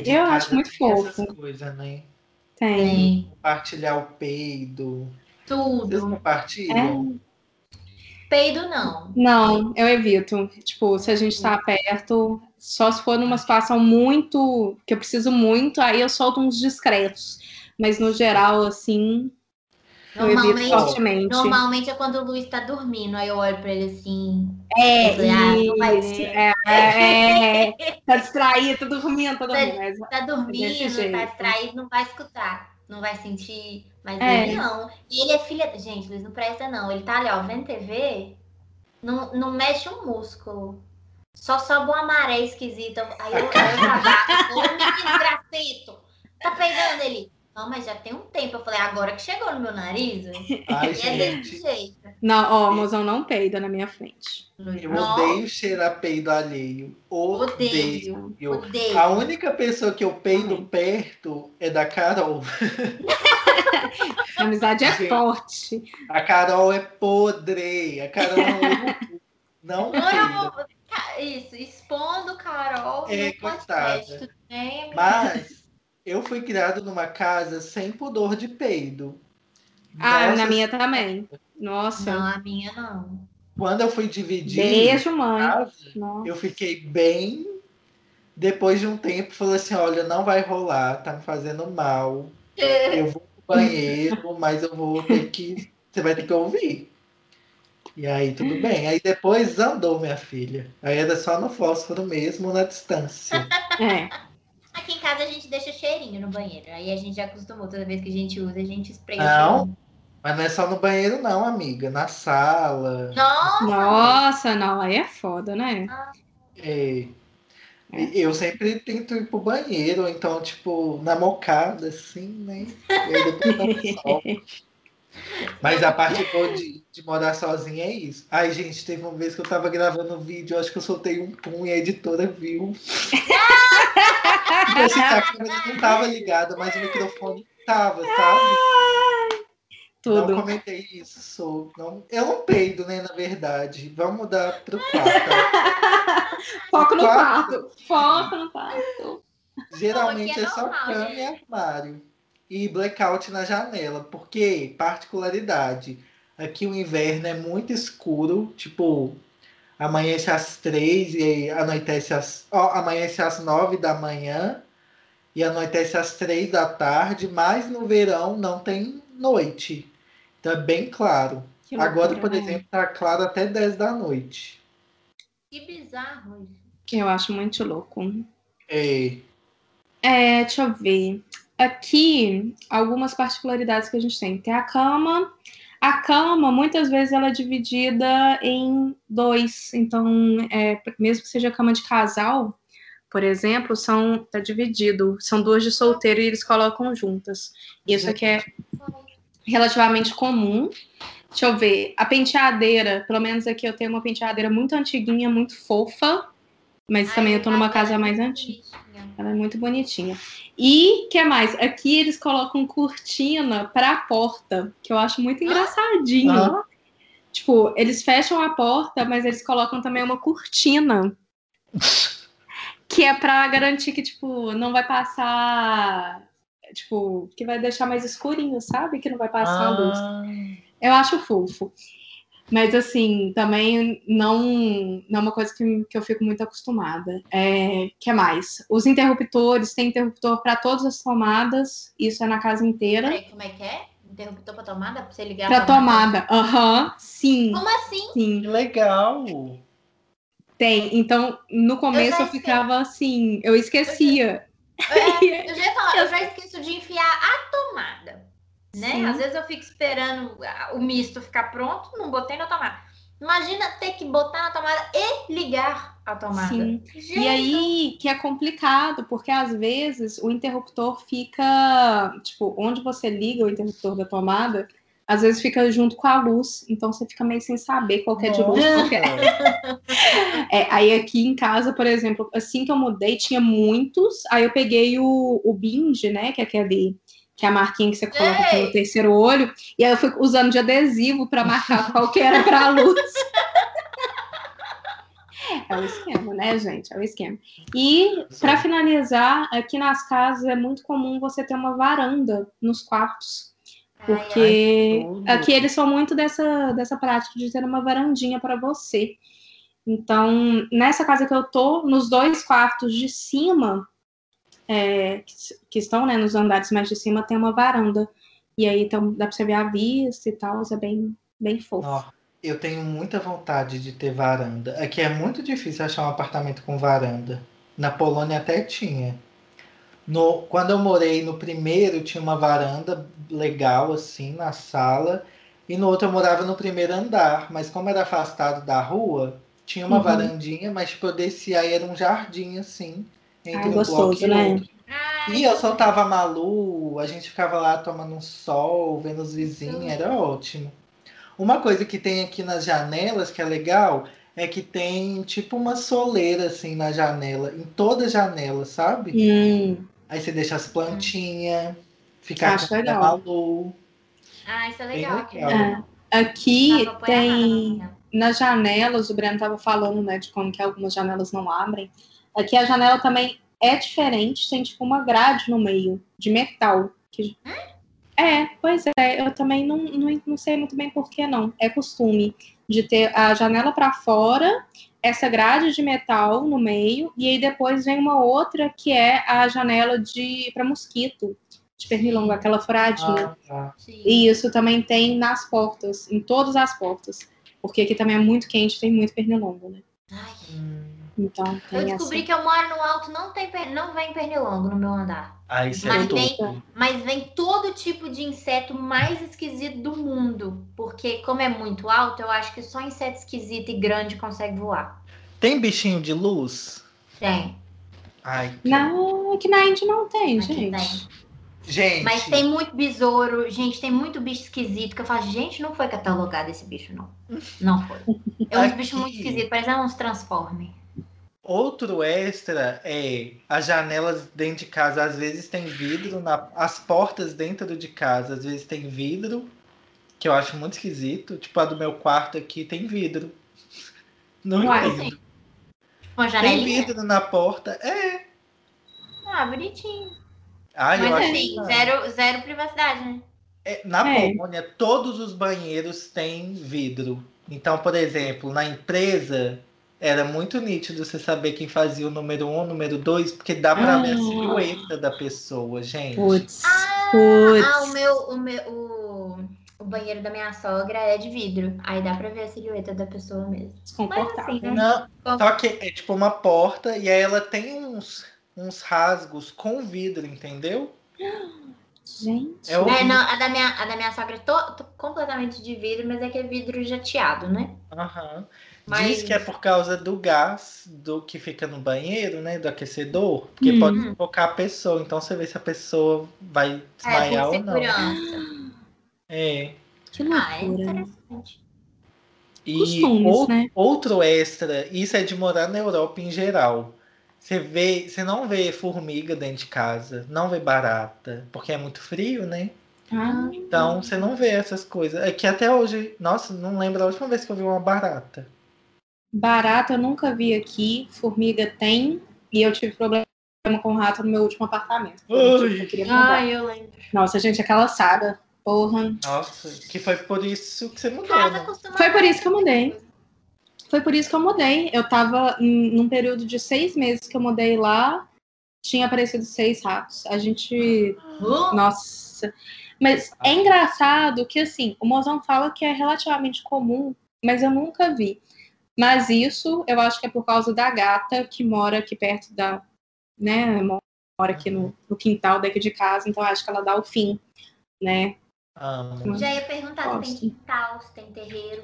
Eu acho muito fofo. Coisa, né? Tem. tem. Compartilhar o peido. Tudo. Vocês compartilham? É. Peido, não. Não, eu evito. Tipo, se a gente tá perto, só se for numa situação muito. que eu preciso muito, aí eu solto uns discretos. Mas no geral, assim. Normalmente, normalmente é quando o Luiz tá dormindo, aí eu olho pra ele assim. É, ah, é, é, é, tá distraído, tá dormindo, tá dormindo. Tá, mas, tá dormindo, tá distraído, não vai escutar, não vai sentir mas é. ele não. E ele é filha. Gente, Luiz, não presta, não. Ele tá ali, ó, vendo TV, não, não mexe um músculo. Só sobe uma maré esquisita. Aí eu, eu já Ô, menino grafito, tá pegando ele. Não, mas já tem um tempo. Eu falei, agora que chegou no meu nariz. Ai, e é desse jeito. Não, ó, mozão não peida na minha frente. Eu não. odeio cheirar peido alheio. Odeio. Odeio. odeio. A única pessoa que eu peido perto é da Carol. A amizade é forte. A Carol é podre. A Carol é não, não Isso, expondo Carol é, no podcast. Mas eu fui criado numa casa sem pudor de peido. Ah, Nossa, na minha também. Nossa. Não, a minha não. Quando eu fui dividir. Beijo, mãe. Casa, eu fiquei bem. Depois de um tempo, falou assim: olha, não vai rolar, tá me fazendo mal. É. Eu vou pro banheiro, mas eu vou ter que. Você vai ter que ouvir. E aí, tudo bem. Aí depois andou, minha filha. Aí era só no fósforo mesmo, na distância. É. Aqui em casa a gente deixa cheirinho no banheiro. Aí a gente já acostumou. Toda vez que a gente usa, a gente espreia Não, mas não é só no banheiro, não, amiga. Na sala. Nossa! Nossa, não. Aí é foda, né? É. é. Eu sempre tento ir pro banheiro, então, tipo, na mocada, assim, né? E aí depois Mas a parte boa de, de, morar sozinha é isso. Ai, gente, teve uma vez que eu tava gravando um vídeo, acho que eu soltei um pum e a editora viu. tipo assim, a câmera não tava ligada, mas o microfone tava, sabe? Tudo. Não comentei isso, sou. Não, eu não peido, né, na verdade. Vamos mudar pro quarto. Foco no quarto. Foco no quarto. Geralmente é, é só cama e armário e blackout na janela. Porque, particularidade, aqui o inverno é muito escuro, tipo, amanhece às três e anoitece às, ó, amanhece às nove da manhã e anoitece às três da tarde, mas no verão não tem noite. Então é bem claro. Agora, por né? exemplo, tá claro até 10 da noite. Que bizarro Eu acho muito louco. É. É, deixa eu ver aqui algumas particularidades que a gente tem. Tem a cama. A cama, muitas vezes, ela é dividida em dois. Então, é, mesmo que seja cama de casal, por exemplo, são tá dividido. São duas de solteiro e eles colocam juntas. Isso aqui é relativamente comum. Deixa eu ver. A penteadeira, pelo menos aqui eu tenho uma penteadeira muito antiguinha, muito fofa. Mas Ai, também eu tô numa casa mais antiga. É muito bonitinha. E que mais? Aqui eles colocam cortina para a porta, que eu acho muito engraçadinho. Ah. Tipo, eles fecham a porta, mas eles colocam também uma cortina. que é para garantir que, tipo, não vai passar. Tipo, que vai deixar mais escurinho, sabe? Que não vai passar ah. a luz. Eu acho fofo. Mas, assim, também não, não é uma coisa que, que eu fico muito acostumada. É, que mais? Os interruptores, tem interruptor para todas as tomadas, isso é na casa inteira. Peraí, como é que é? Interruptor para tomada? Para você ligar Para tomada, aham, uhum, sim. Como assim? Sim. Legal! Tem, então, no começo eu, eu ficava assim, eu esquecia. Eu, é, eu já ia falar, eu já esqueço de enfiar a tomada né? Sim. Às vezes eu fico esperando o misto ficar pronto, não botei na tomada. Imagina ter que botar na tomada e ligar a tomada. Sim. E aí que é complicado, porque às vezes o interruptor fica, tipo, onde você liga o interruptor da tomada, às vezes fica junto com a luz, então você fica meio sem saber qual é de luz qual é. é. Aí aqui em casa, por exemplo, assim que eu mudei, tinha muitos, aí eu peguei o, o Binge, né, que é aquele que é a marquinha que você coloca no terceiro olho, e aí eu fui usando de adesivo para marcar qual que era para a luz. É o esquema, né, gente? É o esquema. E, para finalizar, aqui nas casas é muito comum você ter uma varanda nos quartos. Porque ai, aqui eles são muito dessa, dessa prática de ter uma varandinha para você. Então, nessa casa que eu tô, nos dois quartos de cima, é, que, que, estão né, nos andares mais de cima, tem uma varanda. E aí então, dá para você ver a vista e tal, é bem, bem fofo. Oh, eu tenho muita vontade de ter varanda. Aqui é muito difícil achar um apartamento com varanda. Na Polônia até tinha. No, quando eu morei no primeiro, tinha uma varanda legal, assim, na sala. E no outro eu morava no primeiro andar. Mas como era afastado da rua, tinha uma uhum. varandinha, mas tipo, eu descia aí era um jardim, assim entre Ai, um gostoso, né? E eu soltava a Malu, a gente ficava lá tomando um sol, vendo os vizinhos, era ótimo. Uma coisa que tem aqui nas janelas, que é legal, é que tem tipo uma soleira assim na janela, em toda janela, sabe? Hum. Aí você deixa as plantinhas, fica Acho legal. Malu. Ah, isso é legal. legal. É. Aqui tem. nas janelas, o Breno estava falando, né, de como que algumas janelas não abrem. Aqui a janela também é diferente, tem tipo uma grade no meio de metal. Que... É, pois é, eu também não, não, não sei muito bem por que não. É costume de ter a janela para fora, essa grade de metal no meio, e aí depois vem uma outra que é a janela de para mosquito de pernilongo, aquela furadinha. Ah, tá. E isso também tem nas portas, em todas as portas. Porque aqui também é muito quente, tem muito pernilongo, né? Ai. Então, eu descobri essa... que eu moro no alto, não tem não vem pernilongo no meu andar. Ah, isso é mas, é vem, mas vem todo tipo de inseto mais esquisito do mundo. Porque, como é muito alto, eu acho que só inseto esquisito e grande consegue voar. Tem bichinho de luz? Tem. Ai, que... Não, aqui na Índia não tem, aqui gente. Tem. Gente. Mas tem muito besouro, gente, tem muito bicho esquisito que eu falo, gente, não foi catalogado esse bicho, não. Não foi. É um bicho muito esquisito, parece uns transforme. Outro extra é as janelas dentro de casa às vezes tem vidro, na, as portas dentro de casa às vezes tem vidro, que eu acho muito esquisito. Tipo, a do meu quarto aqui tem vidro. Não Uai, entendo. Uma tem vidro na porta, é. Ah, bonitinho. Ah, Mas assim, que... zero, zero privacidade, né? É, na é. Polônia, todos os banheiros têm vidro. Então, por exemplo, na empresa, era muito nítido você saber quem fazia o número um, o número dois, porque dá pra ah. ver a silhueta da pessoa, gente. Putz. Ah, ah, o meu, o meu o, o, banheiro da minha sogra é de vidro. Aí dá pra ver a silhueta da pessoa mesmo. Mas assim, né? Não, só que é tipo uma porta e aí ela tem uns, uns rasgos com vidro, entendeu? Gente. É, é não, a da minha, a da minha sogra é to, to, completamente de vidro, mas é que é vidro jateado, né? Aham. Uhum. Mas... Diz que é por causa do gás do que fica no banheiro, né? Do aquecedor. Porque uhum. pode sufocar a pessoa. Então você vê se a pessoa vai desmaiar é, ou não. É. Que loucura. Ah, é interessante. E Costumes, outro, né? outro extra, isso é de morar na Europa em geral. Você vê, você não vê formiga dentro de casa, não vê barata, porque é muito frio, né? Ah, então você não vê essas coisas. É que até hoje, nossa, não lembro a última vez que eu vi uma barata. Barata eu nunca vi aqui, formiga tem, e eu tive problema com rato no meu último apartamento. Eu ah, eu lembro. Nossa, gente, aquela saga. Porra. Nossa, que foi por isso que você mudou. Né? Foi por isso que eu mudei. Foi por isso que eu mudei. Eu tava em, num período de seis meses que eu mudei lá, tinha aparecido seis ratos. A gente. Uh! Nossa. Mas é engraçado que, assim, o mozão fala que é relativamente comum, mas eu nunca vi. Mas isso eu acho que é por causa da gata que mora aqui perto da. né? Mora aqui no, no quintal daqui de casa, então acho que ela dá o fim, né? Ah, Já ia perguntar se tem quintal, se tem terreiro.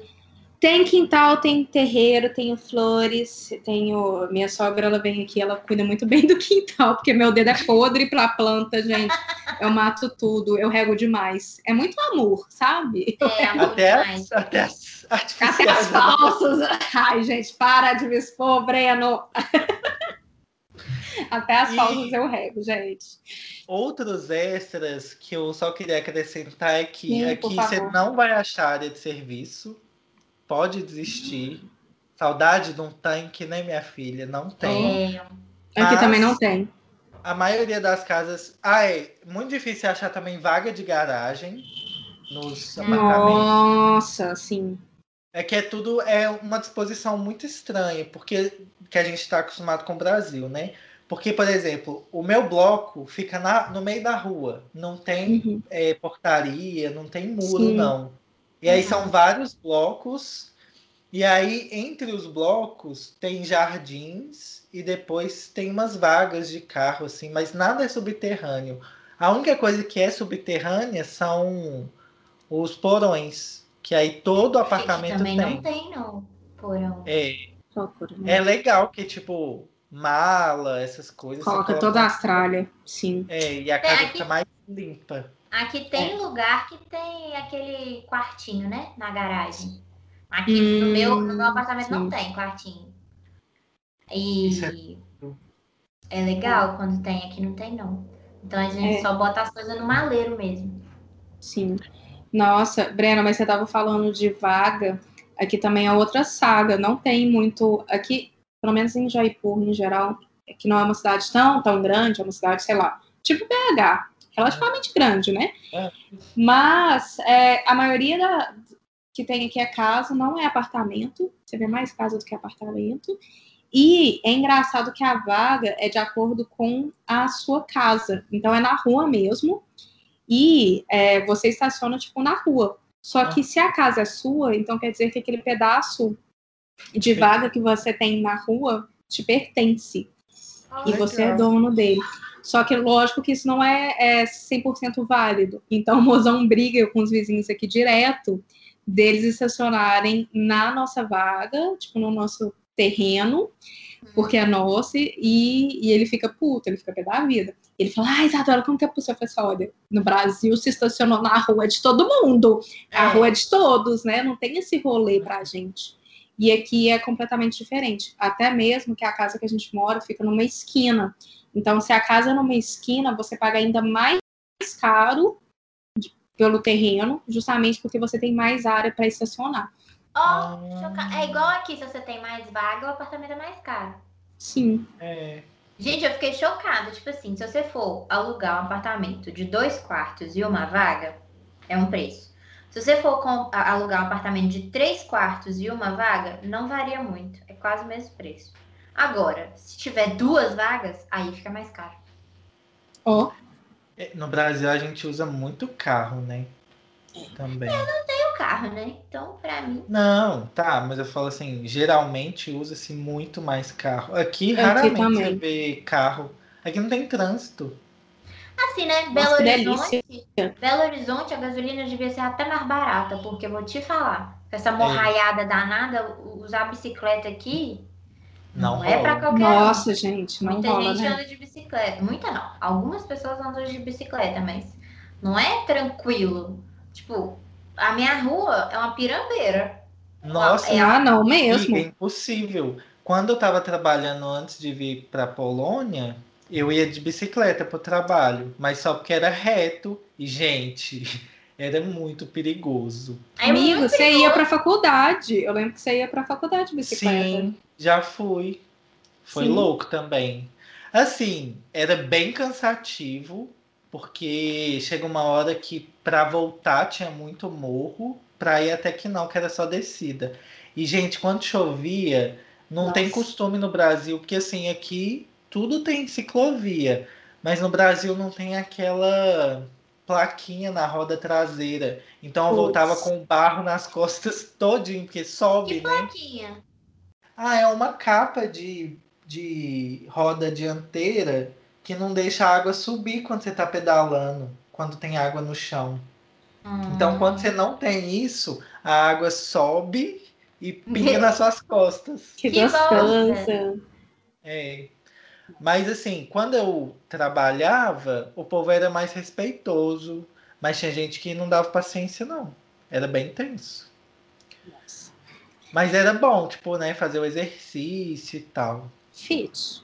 Tem quintal, tem terreiro, tenho flores, tenho. Minha sogra, ela vem aqui, ela cuida muito bem do quintal, porque meu dedo é podre pra planta, gente. Eu mato tudo, eu rego demais. É muito amor, sabe? É, amor até, as, até as Até as falsas. Ai, gente, para de me expor, Breno. Até as falsas eu rego, gente. Outros extras que eu só queria acrescentar é que Sim, aqui você não vai achar área de serviço pode desistir. Saudade de um tanque, né, minha filha? Não tem. É. Aqui também não tem. A maioria das casas. Ah, é muito difícil achar também vaga de garagem nos apartamentos. Nossa, sim. É que é tudo é uma disposição muito estranha, porque que a gente está acostumado com o Brasil, né? Porque, por exemplo, o meu bloco fica na, no meio da rua, não tem uhum. é, portaria, não tem muro, Sim. não. E aí são vários blocos, e aí entre os blocos tem jardins e depois tem umas vagas de carro, assim, mas nada é subterrâneo. A única coisa que é subterrânea são os porões, que aí todo apartamento também tem. não tem, não, porão. É. É legal que, tipo, mala, essas coisas. Coloca toda a Austrália, sim. É, e a é, casa é, fica mais limpa. Aqui tem é. lugar que tem aquele quartinho, né? Na garagem. Aqui hum, no, meu, no meu apartamento sim. não tem quartinho. E é... é... legal quando tem, aqui não tem não. Então a gente é. só bota as coisas no maleiro mesmo. Sim. Nossa, Brena, mas você tava falando de vaga. Aqui também é outra saga, não tem muito. Aqui, pelo menos em Jaipur, em geral, que não é uma cidade tão, tão grande, é uma cidade, sei lá, tipo BH, relativamente grande, né? É. Mas é, a maioria da, que tem aqui é casa, não é apartamento. Você vê mais casa do que apartamento. E é engraçado que a vaga é de acordo com a sua casa. Então é na rua mesmo. E é, você estaciona, tipo, na rua. Só que se a casa é sua, então quer dizer que aquele pedaço de vaga que você tem na rua te pertence. Ah, e você é dono dele. Só que lógico que isso não é, é 100% válido. Então o mozão briga com os vizinhos aqui direto deles estacionarem na nossa vaga, tipo no nosso terreno, porque é nosso, e, e ele fica puto, ele fica pé da vida. Ele fala, ah, Isadora, como que é possível? Eu falei assim, olha, no Brasil se estacionou na rua de todo mundo, a é. rua é de todos, né? Não tem esse rolê pra gente. E aqui é completamente diferente. Até mesmo que a casa que a gente mora fica numa esquina. Então, se a casa é numa esquina, você paga ainda mais caro pelo terreno, justamente porque você tem mais área para estacionar. Ó, oh, é igual aqui, se você tem mais vaga, o apartamento é mais caro. Sim. É. Gente, eu fiquei chocada. Tipo assim, se você for alugar um apartamento de dois quartos e uma vaga, é um preço. Se você for alugar um apartamento de três quartos e uma vaga, não varia muito. É quase o mesmo preço. Agora, se tiver duas vagas, aí fica mais caro. Ó. Oh. No Brasil a gente usa muito carro, né? Também. Eu não tenho carro, né? Então, pra mim. Não, tá, mas eu falo assim, geralmente usa-se muito mais carro. Aqui, Aqui raramente você vê carro. Aqui não tem trânsito. Assim, né? Belo Horizonte. Belo Horizonte, a gasolina devia ser até mais barata, porque eu vou te falar, essa morraiada é. danada, usar bicicleta aqui não, não é para qualquer Nossa, um. gente, não Muita rola, gente né? anda de bicicleta. Muita não. Algumas pessoas andam de bicicleta, mas não é tranquilo. Tipo, a minha rua é uma pirambeira. Nossa, é, ah, não mesmo. É impossível. Quando eu estava trabalhando antes de vir para Polônia, eu ia de bicicleta para o trabalho, mas só porque era reto e gente, era muito perigoso. É Amigo, muito você perigoso. ia para faculdade. Eu lembro que você ia para faculdade de bicicleta. Sim, já fui. Foi Sim. louco também. Assim, era bem cansativo, porque chega uma hora que para voltar tinha muito morro, para ir até que não, que era só descida. E, gente, quando chovia, não Nossa. tem costume no Brasil, porque assim, aqui tudo tem ciclovia, mas no Brasil não tem aquela plaquinha na roda traseira. Então eu Puts. voltava com barro nas costas todinho, porque sobe, que né? plaquinha? Ah, é uma capa de, de roda dianteira que não deixa a água subir quando você está pedalando, quando tem água no chão. Hum. Então, quando você não tem isso, a água sobe e pinga nas suas costas. Que, que gostoso! É. Mas assim, quando eu trabalhava, o povo era mais respeitoso, mas tinha gente que não dava paciência, não. Era bem tenso. Mas era bom, tipo, né, fazer o exercício e tal. Fit.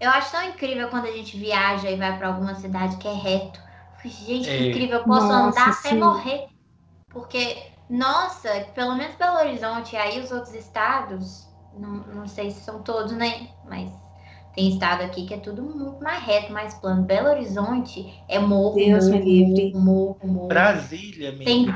Eu acho tão incrível quando a gente viaja e vai para alguma cidade que é reto. Gente, que é. incrível, eu posso nossa, andar sim. até morrer. Porque, nossa, pelo menos Belo Horizonte e aí os outros estados, não, não sei se são todos, né? Mas tem estado aqui que é tudo muito mais reto, mais plano. Belo Horizonte é morro, Deus morro, me livre. morro, morro. Brasília, mesmo. Tem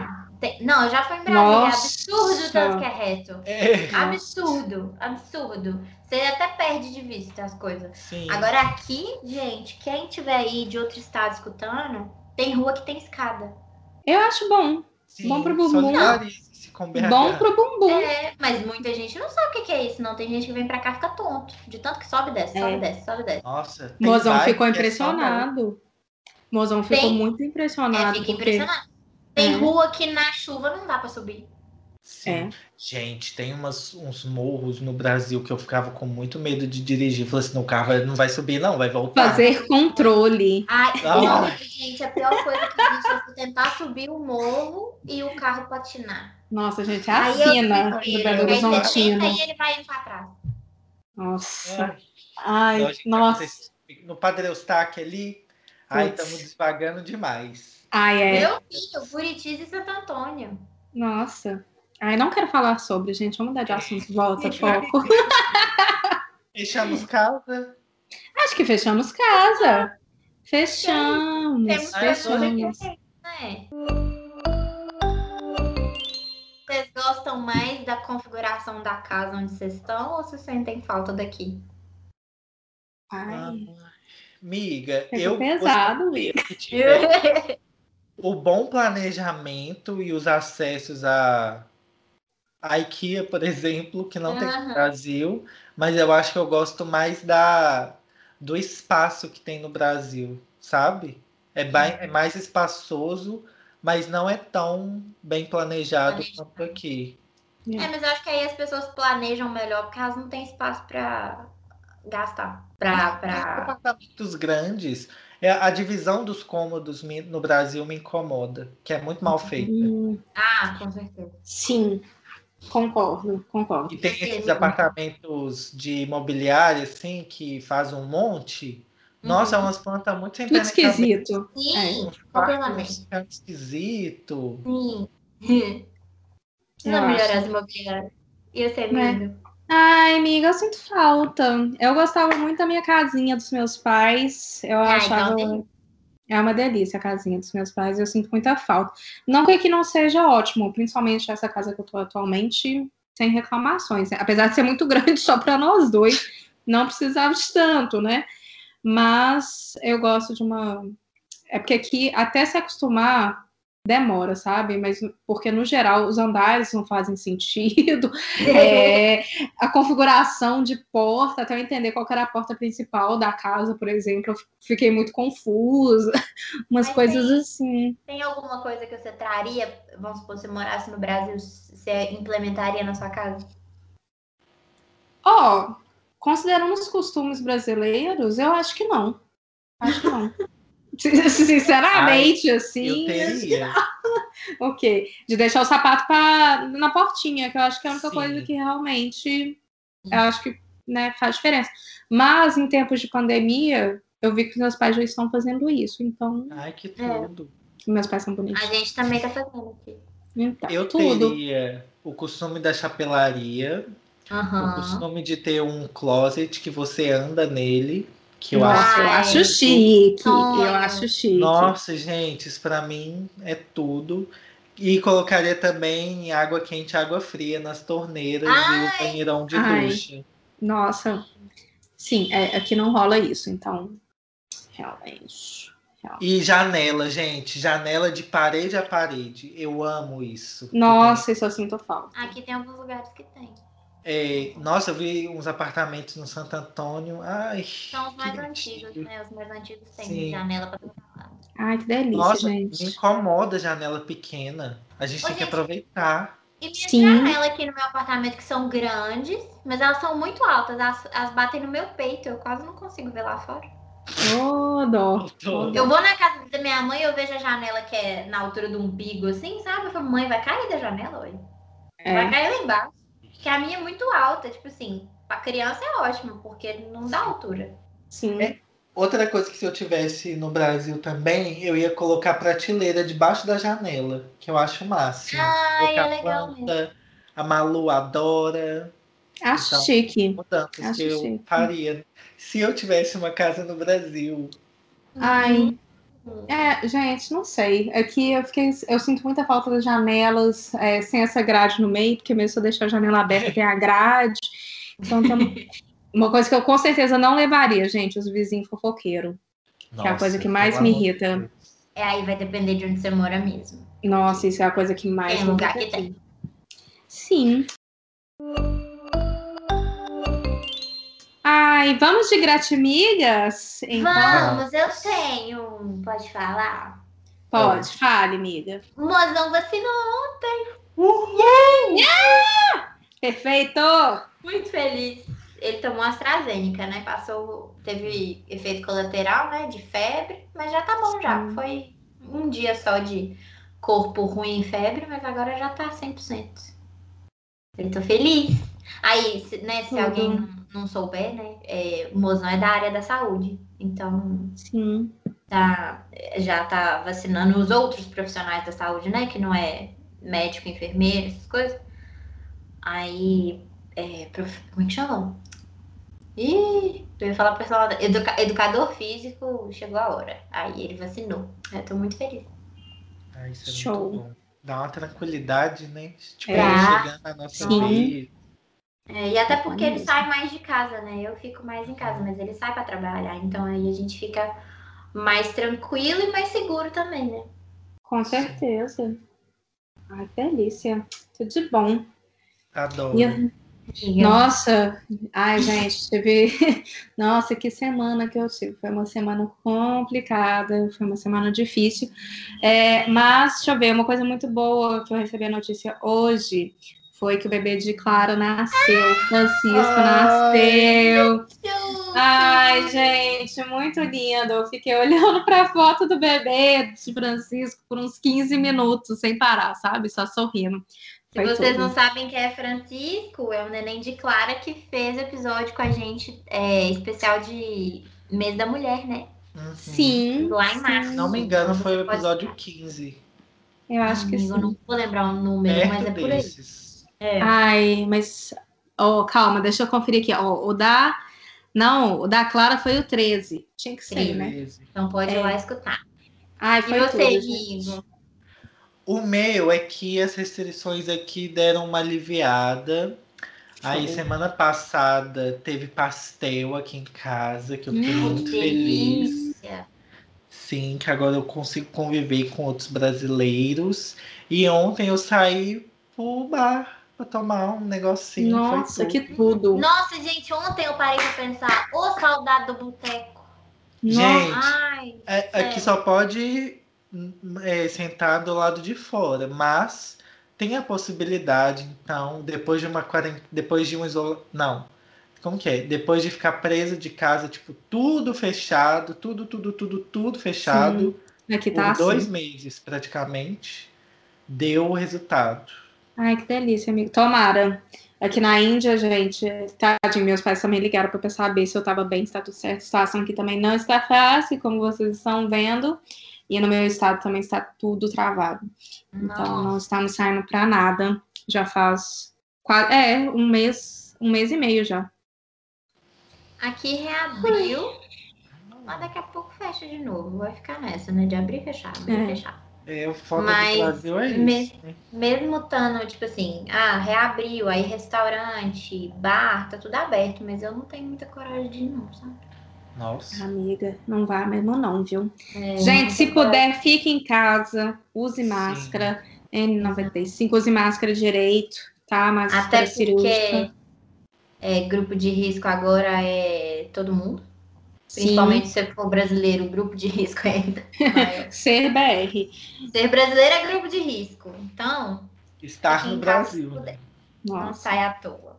tem... Não, eu já fui em Brasília. É Nossa. Absurdo tanto que é reto. É. Absurdo, absurdo. Você até perde de vista as coisas. Sim. Agora aqui, gente, quem tiver aí de outro estado escutando, tem rua que tem escada. Eu acho bom. Sim, bom pro bumbum. Bom pro bumbum. É, mas muita gente não sabe o que é isso, não. Tem gente que vem pra cá e fica tonto. De tanto que sobe e desce, é. sobe e desce, sobe e desce. Nossa. Mozão ficou impressionado. Mozão ficou tem... muito impressionado. É, fica porque... impressionado. Tem é. rua que na chuva não dá para subir. Sim. É. Gente, tem umas, uns morros no Brasil que eu ficava com muito medo de dirigir. Falei assim, no carro não vai subir, não, vai voltar. Fazer controle. Ai, ah. gente, a pior coisa que a gente é tentar subir o morro e o carro patinar. Nossa, gente, é a aí cena do Belo Horizontino. Aí ele vai indo pra trás. Nossa. É. Ai, nossa. No Padre Eustáquio ali, aí estamos devagando demais. Ah, é. Meu filho, Buritis e Santo Antônio. Nossa. Ai, não quero falar sobre, gente. Vamos mudar de assunto. Volta, foco. Fechamos casa? Acho que fechamos casa. Fechamos, Temos fechamos. né? Vocês gostam mais da configuração da casa onde vocês estão ou vocês sentem falta daqui? Ai, Miga, pegou eu pesado, amiga. o bom planejamento e os acessos a a IKEA, por exemplo, que não tem no. Brasil, mas eu acho que eu gosto mais da do espaço que tem no Brasil, sabe? É, ba- é mais espaçoso, mas não é tão bem planejado Planejado. quanto aqui. É, mas eu acho que aí as pessoas planejam melhor porque elas não têm espaço pra gastar. Os pra... apartamentos grandes, é, a divisão dos cômodos no Brasil me incomoda, que é muito mal feita. Hum, Ah, com certeza. sim, concordo, concordo. E tem esses apartamentos de imobiliária, assim, que faz um monte. Nossa, é umas plantas muito sem Tudo esquisito. Sim, quartos completamente. ficando esquisito. Sim. Eu Precisa melhorar as imobiliárias. E você, Né? amiga? Ai, amiga, eu sinto falta. Eu gostava muito da minha casinha dos meus pais. Eu Ah, achava. então É uma delícia a casinha dos meus pais, eu sinto muita falta. Não que aqui não seja ótimo, principalmente essa casa que eu tô atualmente, sem reclamações. né? Apesar de ser muito grande só para nós dois, não precisava de tanto, né? Mas eu gosto de uma. É porque aqui, até se acostumar, demora, sabe? Mas porque, no geral, os andares não fazem sentido. É, a configuração de porta, até eu entender qual era a porta principal da casa, por exemplo, eu fiquei muito confusa. Umas Mas coisas tem- assim. Tem alguma coisa que você traria, vamos supor, se morasse no Brasil, você implementaria na sua casa? Ó, considerando os costumes brasileiros, eu acho que não. Acho que não. Sin- Sinceramente, Eu assim. teria. O quê? De deixar o sapato pra, na portinha, que eu acho que é a única Sim. coisa que realmente eu acho que né, faz diferença. Mas em tempos de pandemia, eu vi que meus pais já estão fazendo isso. Então, Ai, que tudo. meus pais são A bonitos. gente também tá fazendo aqui. Então, Eu tudo. teria o costume da chapelaria, o Aham. costume de ter um closet que você anda nele, que eu Nossa, acho. eu Ai, acho chique. Eu acho chique. Nossa, gente, isso pra mim é tudo. E colocaria também água quente e água fria nas torneiras e o banheirão de Ai. ducha. Nossa. Sim, é, aqui não rola isso, então. Realmente. E janela, gente, janela de parede a parede. Eu amo isso. Nossa, isso eu sinto falta. Aqui tem alguns lugares que tem. É, nossa, eu vi uns apartamentos no Santo Antônio. Ai, São os que mais antigos, né? Os mais antigos têm Sim. janela pra todo lado. Ai, que delícia, Nossa, me gente. incomoda a janela pequena. A gente Ô, tem que gente, aproveitar. E Sim. janelas aqui no meu apartamento que são grandes, mas elas são muito altas. Elas, elas batem no meu peito, eu quase não consigo ver lá fora. Ô, dó. Eu vou na casa da minha mãe e eu vejo a janela que é na altura do umbigo, assim, sabe? Eu falo, mãe, vai cair da janela hoje. Vai É. cair lá embaixo. Porque a minha é muito alta, tipo assim, pra criança é ótimo, porque não dá altura. Sim. É. Outra coisa que se eu tivesse no Brasil também, eu ia colocar prateleira debaixo da janela, que eu acho o máximo. Ai, Colocar é legal mesmo. planta, A Malu adora. Acho Então, chique. Mudanças Acho que eu chique. faria. Se eu tivesse uma casa no Brasil. Ai. É, gente, não sei. Aqui eu fiquei, eu sinto muita falta das janelas, é, sem essa grade no meio, porque mesmo se eu deixar a janela aberta, tem a grade. Então, tem uma coisa que eu com certeza não levaria, gente, os vizinhos fofoqueiros. Que é a coisa que mais me irrita. Deus. É, aí vai depender de onde você mora mesmo. Nossa, isso é a coisa que mais Tem me lugar que tem. Sim. Ai, vamos de gratimigas? Então, Vamos, eu tenho. Pode falar? pode, fale, amiga. O mozão vacinou. Perfeito! Muito feliz. Ele tomou AstraZeneca, né? Passou, teve efeito colateral, né? De febre, mas já tá bom já. Sim. Foi um dia só de corpo ruim e febre, mas agora já tá 100%. Eu tô feliz. Aí, se, né, se Tudo. alguém não, souber, né? é, o mozão é da área da saúde. Então, Sim. tá, já tá vacinando os outros profissionais da saúde, né? Que não é médico, enfermeiro, essas coisas. Aí, é, prof... como é que chama? Ih, eu ia falar pro pessoal, educa... educador físico, chegou a hora. Aí ele vacinou. Eu tô muito feliz. Ah, isso é Show. muito bom. Dá uma tranquilidade, né? Tipo, É. chegando na nossa Sim. vez. É, e até porque ele sai mais de casa, né? Eu fico mais em casa, mas ele sai pra trabalhar. Então aí a gente fica mais tranquilo e mais seguro também, né? Com certeza. Ai, que delícia. Tudo de bom. Adoro. Eu- Nossa, ai, gente, teve. Nossa, que semana que eu tive. Foi uma semana complicada, foi uma semana difícil. É, mas, deixa eu ver, uma coisa muito boa que eu recebi a notícia hoje foi que o bebê de Clara nasceu. Francisco nasceu. Ai, gente, muito lindo. Eu fiquei olhando para a foto do bebê de Francisco por uns 15 minutos, sem parar, sabe? Só sorrindo. Se Foi vocês tudo. não sabem quem é Francisco, é o neném de Clara que fez o episódio com a gente, é, especial de mês da mulher, né? Uhum. Sim. Lá em março. Se não me engano, foi o episódio 15. Eu acho que Amigo, sim. não vou lembrar o número, Perto mas é por aí. É. Ai, mas. Oh, calma, deixa eu conferir aqui. ó. o da. Não, o da Clara foi o 13. Tinha que ser, né? 13. Então pode ir É. lá escutar. Ai, E foi você, tudo? O meu é que as restrições aqui deram uma aliviada. Aí, semana passada, teve pastel aqui em casa, que eu fiquei Hum, muito Que feliz. delícia. Sim, que agora eu consigo conviver com outros brasileiros. E ontem eu saí pro bar pra tomar um negocinho. foi Nossa, tudo. que tudo. Nossa, gente, ontem eu parei pra pensar, ô saudade do boteco. Gente, Ai, É, aqui É. só pode é, sentar do lado de fora, mas tem a possibilidade, então, depois de uma quarentena, depois de um isolamento, não, como que é? Depois de ficar preso de casa, tipo, tudo fechado, tudo, tudo, tudo, tudo fechado, Aqui por tá assim. dois meses praticamente, deu o resultado. Ai, que delícia, amigo. Tomara. Aqui na Índia, gente, tadinho, meus pais também ligaram para saber se eu tava bem, se tá tudo certo. A situação aqui também não está fácil, como vocês estão vendo. E no meu estado também está tudo travado. Então, não estamos saindo para nada. Já faz quase, é, um mês, um mês e meio já. aqui reabriu, mas daqui a pouco fecha de novo. Vai ficar nessa, né? De abrir e fechar, abrir É. e fechar. É, o foda Mas do Brasil é isso. me- né? Mesmo estando, tipo assim, ah, reabriu, aí restaurante, bar, tá tudo aberto, mas eu não tenho muita coragem de ir, não, sabe? Nossa. Amiga, não vai mesmo não, viu? É, Gente, se coragem. puder, fique em casa, use máscara, N95, use máscara direito, tá? Máscara Até cirúrgica. porque é, grupo de risco agora é todo mundo. Sim. Principalmente se você for brasileiro, grupo de risco é ainda. Ser BR. Ser brasileiro é grupo de risco. Então, Estar no Brasil. se né? não Nossa, sai à toa.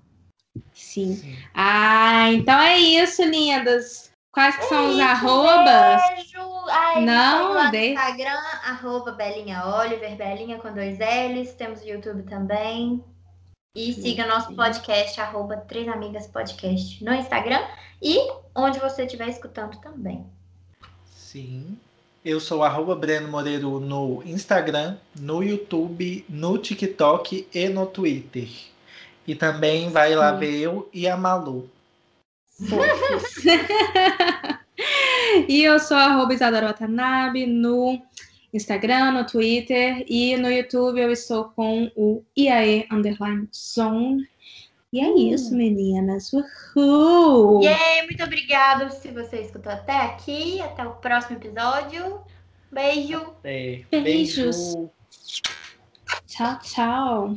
sim. Sim. Ah, então é isso, lindas. Quais que são os arrobas? Beijo! Ai, Não, lá no deixa- Instagram, arroba Belinha Oliver, Belinha com dois L's. Temos o YouTube também. E siga nosso podcast, arroba Três Amigas Podcast, no Instagram e onde você estiver escutando também. Sim. Eu sou arroba Breno Moreiro no Instagram, no YouTube, no TikTok e no Twitter. E também vai lá Sim. ver eu e a Malu. E eu sou arroba Isadora Watanabe no Instagram, no Twitter e no YouTube eu estou com o IAE Underline Zone. E é isso, meninas. Uhul! E aí, muito obrigada se você escutou até aqui. Até o próximo episódio. Beijo! É, Beijos. beijo. Tchau, tchau.